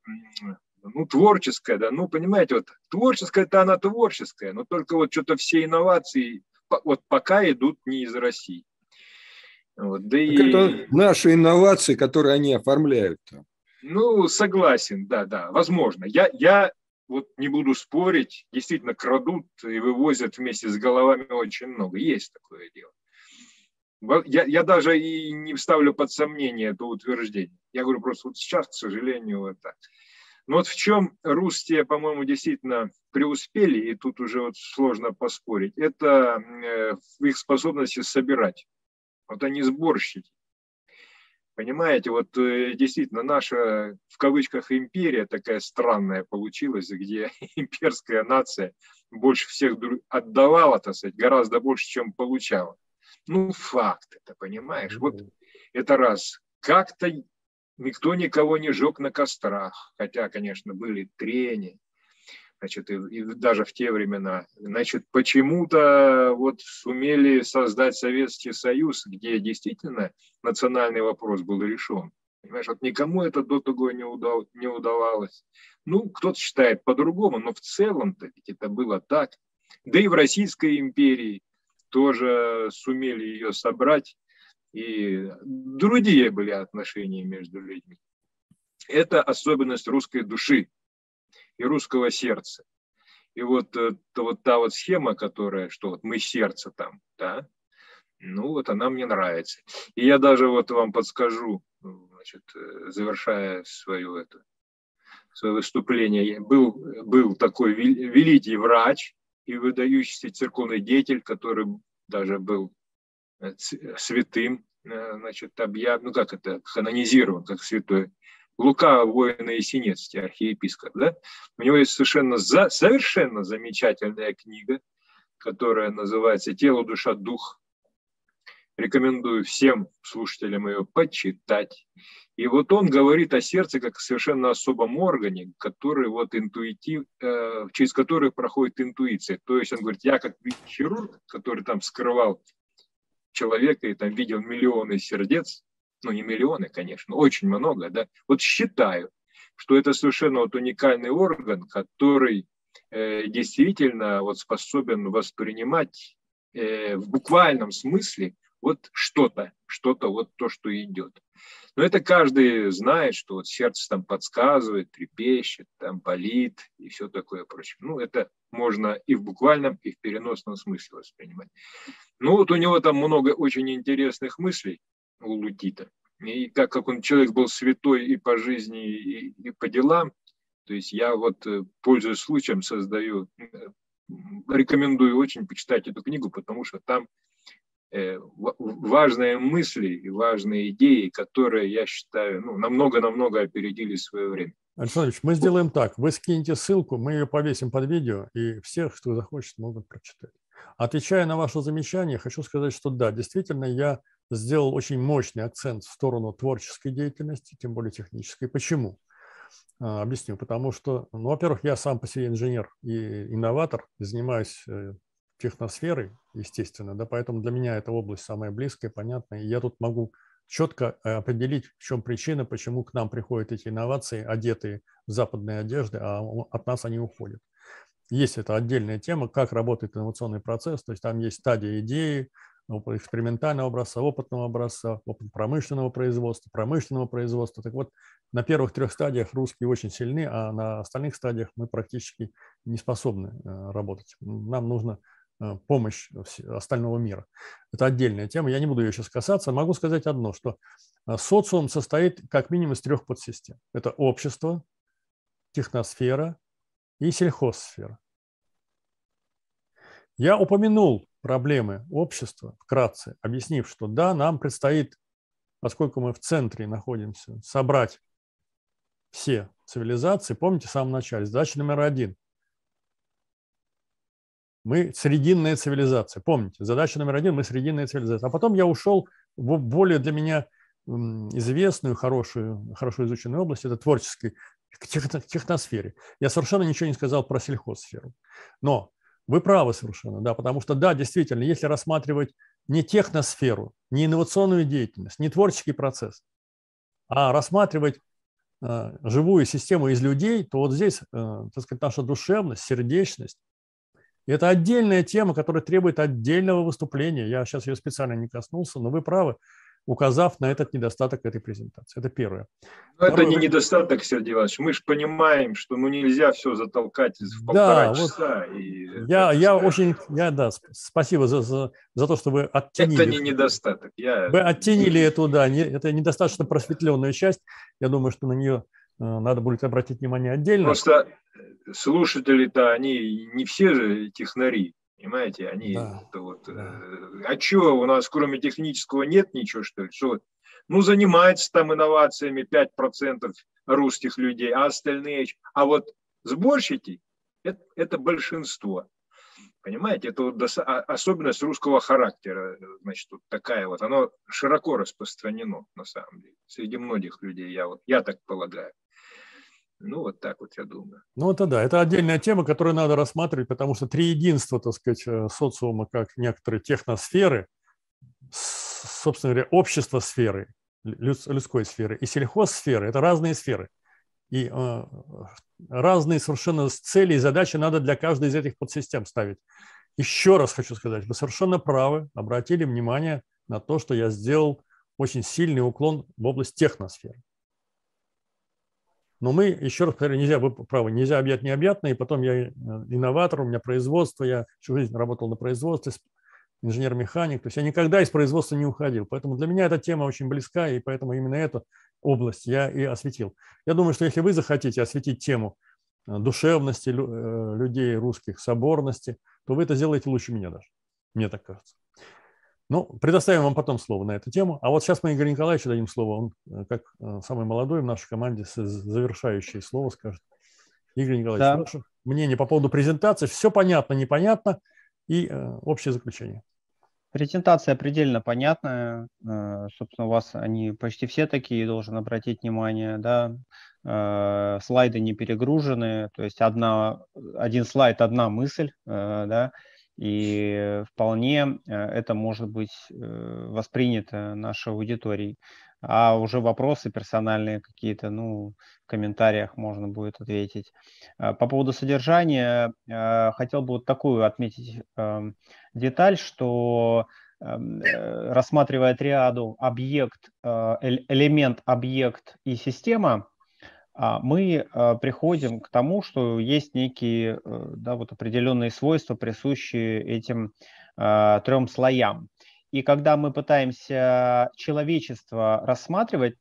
ну, творческая, да, ну, понимаете, вот творческая-то она творческая, но только вот что-то все инновации вот пока идут не из России. Вот, да и... Это наши инновации, которые они оформляют там. Ну, согласен, да, да, возможно. Я, я вот не буду спорить, действительно крадут и вывозят вместе с головами очень много. Есть такое дело. Я, я даже и не ставлю под сомнение это утверждение. Я говорю просто вот сейчас, к сожалению, вот так. Но вот в чем русские, по-моему, действительно преуспели, и тут уже вот сложно поспорить, это э, в их способности собирать. Вот они сборщики. Понимаете, вот э, действительно наша, в кавычках, империя такая странная получилась, где имперская нация больше всех отдавала, так сказать, гораздо больше, чем получала. Ну, факт это, понимаешь? Вот это раз. Как-то никто никого не жег на кострах, хотя, конечно, были трения, значит, и, и даже в те времена. Значит, почему-то вот сумели создать Советский Союз, где действительно национальный вопрос был решен. Понимаешь, вот никому это до того не, удав, не удавалось. Ну, кто-то считает по-другому, но в целом-то ведь это было так. Да и в Российской империи тоже сумели ее собрать, и другие были отношения между людьми. Это особенность русской души и русского сердца. И вот, э, вот та вот схема, которая, что вот мы сердце там, да, ну вот она мне нравится. И я даже вот вам подскажу, значит, э, завершая свое это, свое выступление, был, был такой великий врач, и выдающийся церковный деятель, который даже был святым, э, значит, объявлен, ну как это, канонизирован как святой. Лука, воина Есенинский, архиепископ, да? У него есть совершенно, за, совершенно замечательная книга, которая называется «Тело, душа, дух». Рекомендую всем слушателям ее почитать. И вот он говорит о сердце как совершенно особом органе, который вот интуитив, э, через который проходит интуиция. То есть он говорит, я как хирург, который там скрывал человека и там видел миллионы сердец, ну не миллионы, конечно, очень много, да, вот считаю, что это совершенно вот уникальный орган, который э, действительно вот способен воспринимать э, в буквальном смысле вот что-то, что-то вот то, что идет. Но это каждый знает, что вот сердце там подсказывает, трепещет, там болит и все такое прочее. Ну, это можно и в буквальном, и в переносном смысле воспринимать. Ну, вот у него там много очень интересных мыслей у Лутита. И так как он человек был святой и по жизни, и, и по делам, то есть я вот, э, пользуясь случаем, создаю, э, рекомендую очень почитать эту книгу, потому что там важные мысли и важные идеи, которые, я считаю, ну, намного-намного опередили свое время. Александр мы сделаем так. Вы скинете ссылку, мы ее повесим под видео, и всех, кто захочет, могут прочитать. Отвечая на ваше замечание, хочу сказать, что да, действительно, я сделал очень мощный акцент в сторону творческой деятельности, тем более технической. Почему? А, объясню. Потому что, ну, во-первых, я сам по себе инженер и инноватор, занимаюсь э, техносферой, естественно, да, поэтому для меня эта область самая близкая, понятная, и я тут могу четко э, определить, в чем причина, почему к нам приходят эти инновации, одетые в западные одежды, а от нас они уходят. Есть это отдельная тема, как работает инновационный процесс, то есть там есть стадия идеи, экспериментального образца, опытного образца, опыт промышленного производства, промышленного производства. Так вот, на первых трех стадиях русские очень сильны, а на остальных стадиях мы практически не способны э, работать. Нам нужно помощь остального мира. Это отдельная тема, я не буду ее сейчас касаться. Могу сказать одно, что э, социум состоит как минимум из трех подсистем. Это общество, техносфера и сельхозсфера. Я упомянул проблемы общества вкратце, объяснив, что да, нам предстоит, поскольку мы в центре находимся, собрать все цивилизации. Помните в самом начале, задача номер один – мы срединная цивилизация. Помните, задача номер один – мы срединная цивилизация. А потом я ушел в более для меня известную, хорошую, хорошо изученную область, это творческой, к техносфере. Я совершенно ничего не сказал про сельхозсферу. Но вы правы совершенно, да, потому что, да, действительно, если рассматривать не техносферу, не инновационную деятельность, не творческий процесс, а рассматривать живую систему из людей, то вот здесь, так сказать, наша душевность, сердечность, это отдельная тема, которая требует отдельного выступления. Я сейчас ее специально не коснулся, но вы правы указав на этот недостаток этой презентации. Это первое. Но это не недостаток, Сергей Иванович. Мы же понимаем, что ну нельзя все затолкать в полтора да, часа. Вот и я, я очень, я, да, спасибо за, за, за то, что вы оттенили. Это не недостаток. Я... Вы оттенили эту, да, не, это недостаточно просветленную часть. Я думаю, что на нее надо будет обратить внимание отдельно. Просто слушатели-то, они не все же технари. Понимаете, они да. вот, да. э, а что у нас кроме технического нет ничего, что ли? Что, ну, занимается там инновациями 5% русских людей, а остальные, а вот сборщики это, это большинство. Понимаете, это вот а, особенность русского характера, значит, вот такая вот, оно широко распространено на самом деле среди многих людей, я, вот, я так полагаю. Ну, вот так вот я думаю. Ну, это да, это отдельная тема, которую надо рассматривать, потому что три единства, так сказать, э, социума, как некоторые техносферы, собственно говоря, общество сферы, людской сферы и сельхозсферы – это разные сферы. И э, разные совершенно цели и задачи надо для каждой из этих подсистем ставить. Еще раз хочу сказать, вы совершенно правы, обратили внимание на то, что я сделал очень сильный уклон в область техносферы. Но мы, еще раз повторяю, нельзя, вы правы, нельзя объять необъятное, и потом я э, инноватор, у меня производство, я всю жизнь работал на производстве, инженер-механик, то есть я никогда из производства не уходил. Поэтому для меня эта тема очень близка, и поэтому именно эту область я и осветил. Я думаю, что если вы захотите осветить тему э, душевности э, людей русских, соборности, то вы это сделаете лучше меня даже. Мне так кажется. Ну, предоставим вам потом слово на эту тему. А вот сейчас мы Игорю Николаевичу дадим слово. Он, э, как э, самый молодой в нашей команде, завершающее слово скажет. Игорь Николаевич, да. ваше мнение по поводу презентации. Все понятно, непонятно и э, общее заключение. Презентация предельно понятная. Э, собственно, у вас они почти все такие, должен обратить внимание. Да? Слайды не перегружены, то есть одна, один слайд, одна мысль. Да? И вполне э, это может быть э, воспринято нашей аудиторией. А уже вопросы персональные какие-то, ну, в комментариях можно будет ответить. А по поводу содержания э, хотел бы вот такую отметить эм, деталь, что эм, рассматривая триаду объект, элемент, объект и система, мы а, приходим к тому, что есть некие э, да, вот определенные свойства, присущие этим а, трем слоям. И когда мы пытаемся человечество рассматривать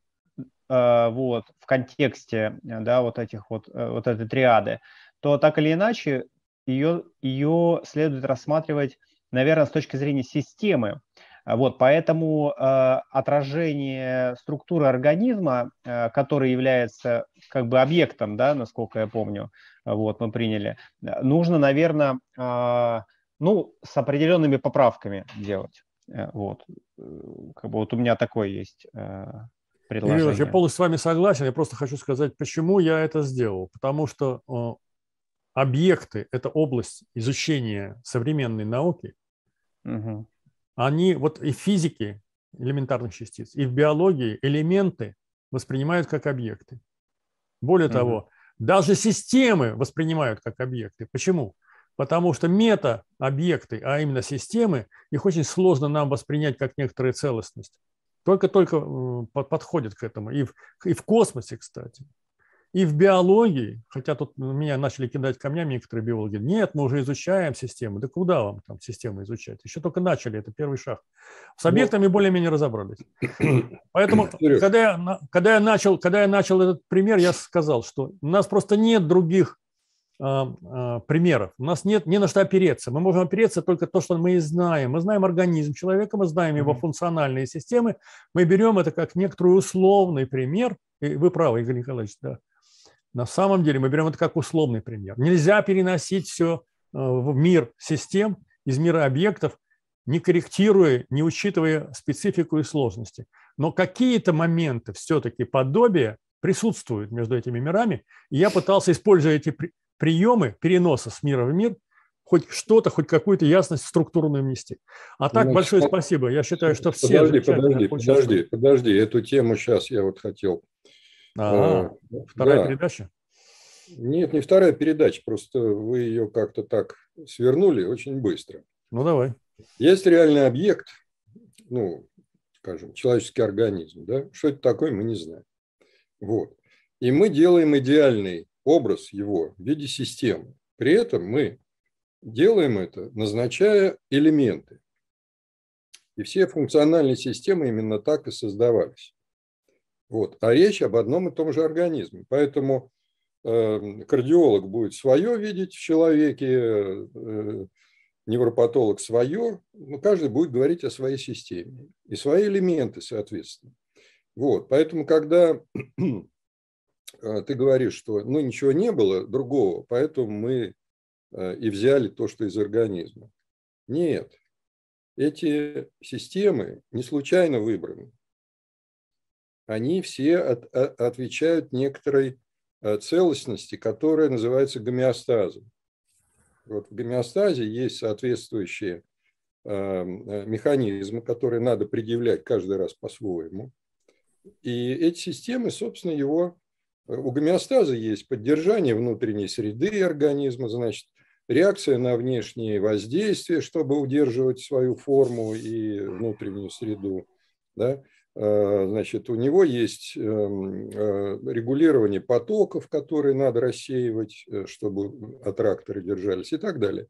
вот, в контексте да, вот, этих вот, э, вот этой триады, то так или иначе ее, ее следует рассматривать, наверное, с точки зрения системы, а вот, поэтому э, отражение структуры организма, э, который является как бы объектом, да, насколько я помню, вот, мы приняли, нужно, наверное, э, ну, с определенными поправками делать. Э, вот, э, как бы вот у меня такое есть э, предложение. Юрий, я полностью с вами согласен. Я просто хочу сказать, почему я это сделал. Потому что э, объекты – это область изучения современной науки. Угу они вот и в физике элементарных частиц, и в биологии элементы воспринимают как объекты. Более mm того, даже системы воспринимают как объекты. Почему? Потому что мета-объекты, а именно системы, их очень сложно нам воспринять как некоторую целостность. Только-только подходят к этому. И в, и в космосе, кстати. И в биологии, хотя тут меня начали кидать камнями некоторые биологи, нет, мы уже изучаем систему. Да куда вам там систему изучать? Еще только начали, это первый шаг. С ну, объектами Но... более-менее разобрались. Поэтому, когда я, когда, я начал, когда я начал этот пример, я сказал, что у нас просто нет других а, а, примеров. У нас нет не на что опереться. Мы можем опереться только то, что мы и знаем. Мы знаем организм человека, мы знаем его функциональные системы. Мы берем это как некоторый условный пример. И вы правы, Игорь Николаевич, да на самом деле мы берем это как условный пример. Нельзя переносить все э, в мир систем, из мира объектов, не корректируя, не учитывая специфику и сложности. Но какие-то моменты все-таки подобия присутствуют между этими мирами. И я пытался, используя эти приемы переноса с мира в мир, хоть что-то, хоть какую-то ясность структурную внести. А так, Значит, большое спасибо. Я считаю, что все... Подожди, подожди, подожди, подожди. Эту тему сейчас я вот хотел А, вторая да. передача? Нет, не вторая передача, просто вы ее как-то так свернули очень быстро. Ну, давай. Есть реальный объект, ну, скажем, человеческий организм, да? Что это такое, мы не знаем. Вот. И мы делаем идеальный образ его в виде системы. При этом мы делаем это, назначая элементы. И все функциональные системы именно так и создавались. Вот. А речь об одном и том же организме. Поэтому э, кардиолог будет свое видеть в человеке, э, невропатолог свое, но каждый будет говорить о своей системе и свои элементы, соответственно. Вот. Поэтому, когда э, ты говоришь, что ну, ничего не было другого, поэтому мы э, и взяли то, что из организма. Нет. Эти системы не случайно выбраны они все от, от, отвечают некоторой э, целостности, которая называется гомеостазом. Вот в гомеостазе есть соответствующие э, э, механизмы, которые надо предъявлять каждый раз по-своему. И эти системы, собственно, его... У гомеостаза есть поддержание внутренней среды организма, значит, реакция на внешние воздействия, чтобы удерживать свою форму и внутреннюю среду. Да? Э, значит, у него есть эм, э, регулирование потоков, которые надо рассеивать, э, чтобы аттракторы держались и так далее.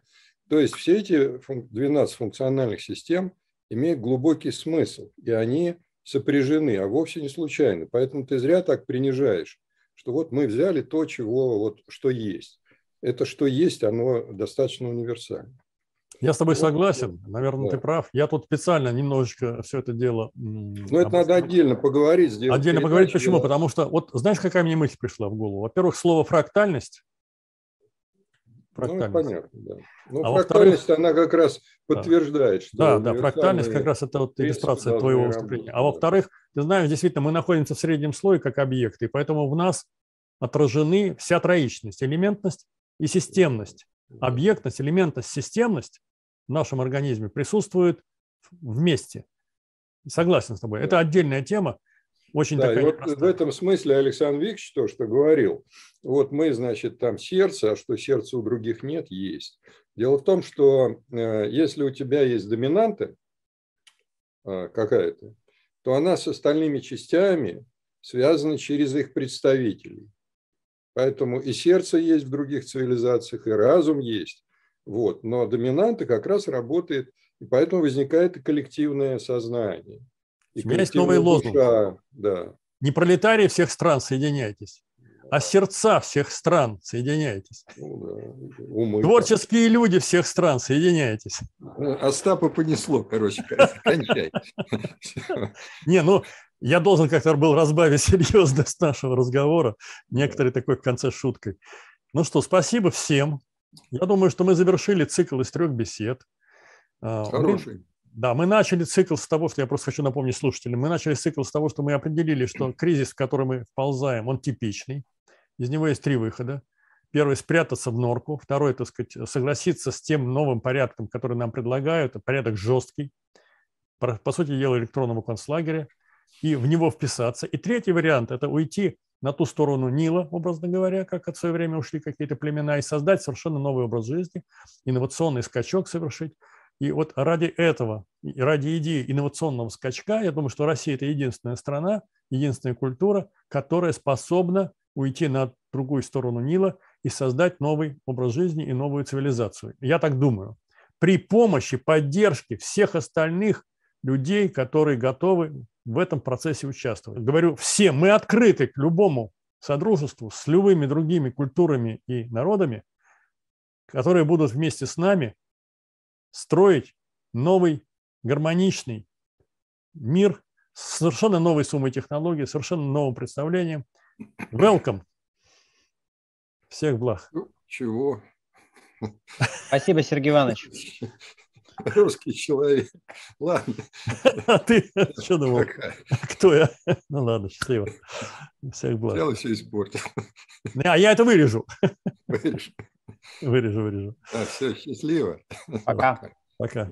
То есть все эти 12 функциональных систем имеют глубокий смысл, и они сопряжены, а вовсе не случайно. Поэтому ты зря так принижаешь, что вот мы взяли то, чего, вот, что есть. Это что есть, оно достаточно универсально. Я с тобой согласен, наверное, да. ты прав. Я тут специально немножечко все это дело... Ну, это надо отдельно поговорить. Сделать отдельно поговорить, почему? Да. Потому что, вот знаешь, какая мне мысль пришла в голову? Во-первых, слово «фрактальность». фрактальность. Ну, понятно, да. Ну, а фрактальность, она как раз подтверждает, да. что... Да, да, фрактальность как раз это вот иллюстрация твоего выступления. А во-вторых, ты знаешь, действительно, мы находимся в среднем слое как объекты, и поэтому в нас отражены вся троичность, элементность и системность. Объектность, элементность, системность в нашем организме присутствуют вместе. Согласен с тобой. Это отдельная тема. Очень да, такая и вот в этом смысле Александр Викторович то, что говорил. Вот мы, значит, там сердце, а что сердца у других нет, есть. Дело в том, что э, если у тебя есть доминанта э, какая-то, то она с остальными частями связана через их представителей. Поэтому и сердце есть в других цивилизациях, и разум есть. Вот. Но доминанта как раз работает, и поэтому возникает и коллективное сознание. И У меня есть новый лозунг. Да. Не пролетарии всех стран, соединяйтесь, а сердца всех стран, соединяйтесь. Ну, да. Умы, Творческие как. люди всех стран, соединяйтесь. Остапа понесло, короче, кончай. Не, ну, я должен как-то был разбавить серьезность нашего разговора, некоторые такой в конце шуткой. Ну что, спасибо всем. Я думаю, что мы завершили цикл из трех бесед. А, Хороший. Да, мы начали цикл с того, что я просто хочу напомнить слушателям, мы начали цикл с того, что мы определили, что кризис, в который мы вползаем, он типичный. Из него есть три выхода. Первый – спрятаться в норку. Второй – так сказать, согласиться с тем новым порядком, который нам предлагают. Порядок жесткий. По сути дела, электронного концлагеря. И в него вписаться. И третий вариант – это уйти на ту сторону Нила, образно говоря, как от свое время ушли какие-то племена, и создать совершенно новый образ жизни, инновационный скачок совершить. И вот ради этого, ради идеи инновационного скачка, я думаю, что Россия – это единственная страна, единственная культура, которая способна уйти на другую сторону Нила и создать новый образ жизни и новую цивилизацию. Я так думаю. При помощи, поддержке всех остальных людей, которые готовы в этом процессе участвовать. Говорю всем, мы открыты к любому содружеству с любыми другими культурами и народами, которые будут вместе с нами строить новый гармоничный мир с совершенно новой суммой технологий, совершенно новым представлением. Welcome! Всех благ. Ну, чего? Спасибо, Сергей Иванович. русский человек. Ладно. А ты что думал? Кто я? Ну ладно, счастливо. Всех благ. Взял все испортил. А я это вырежу. Вырежу. Вырежу, вырежу. А, все, счастливо. Пока. Пока.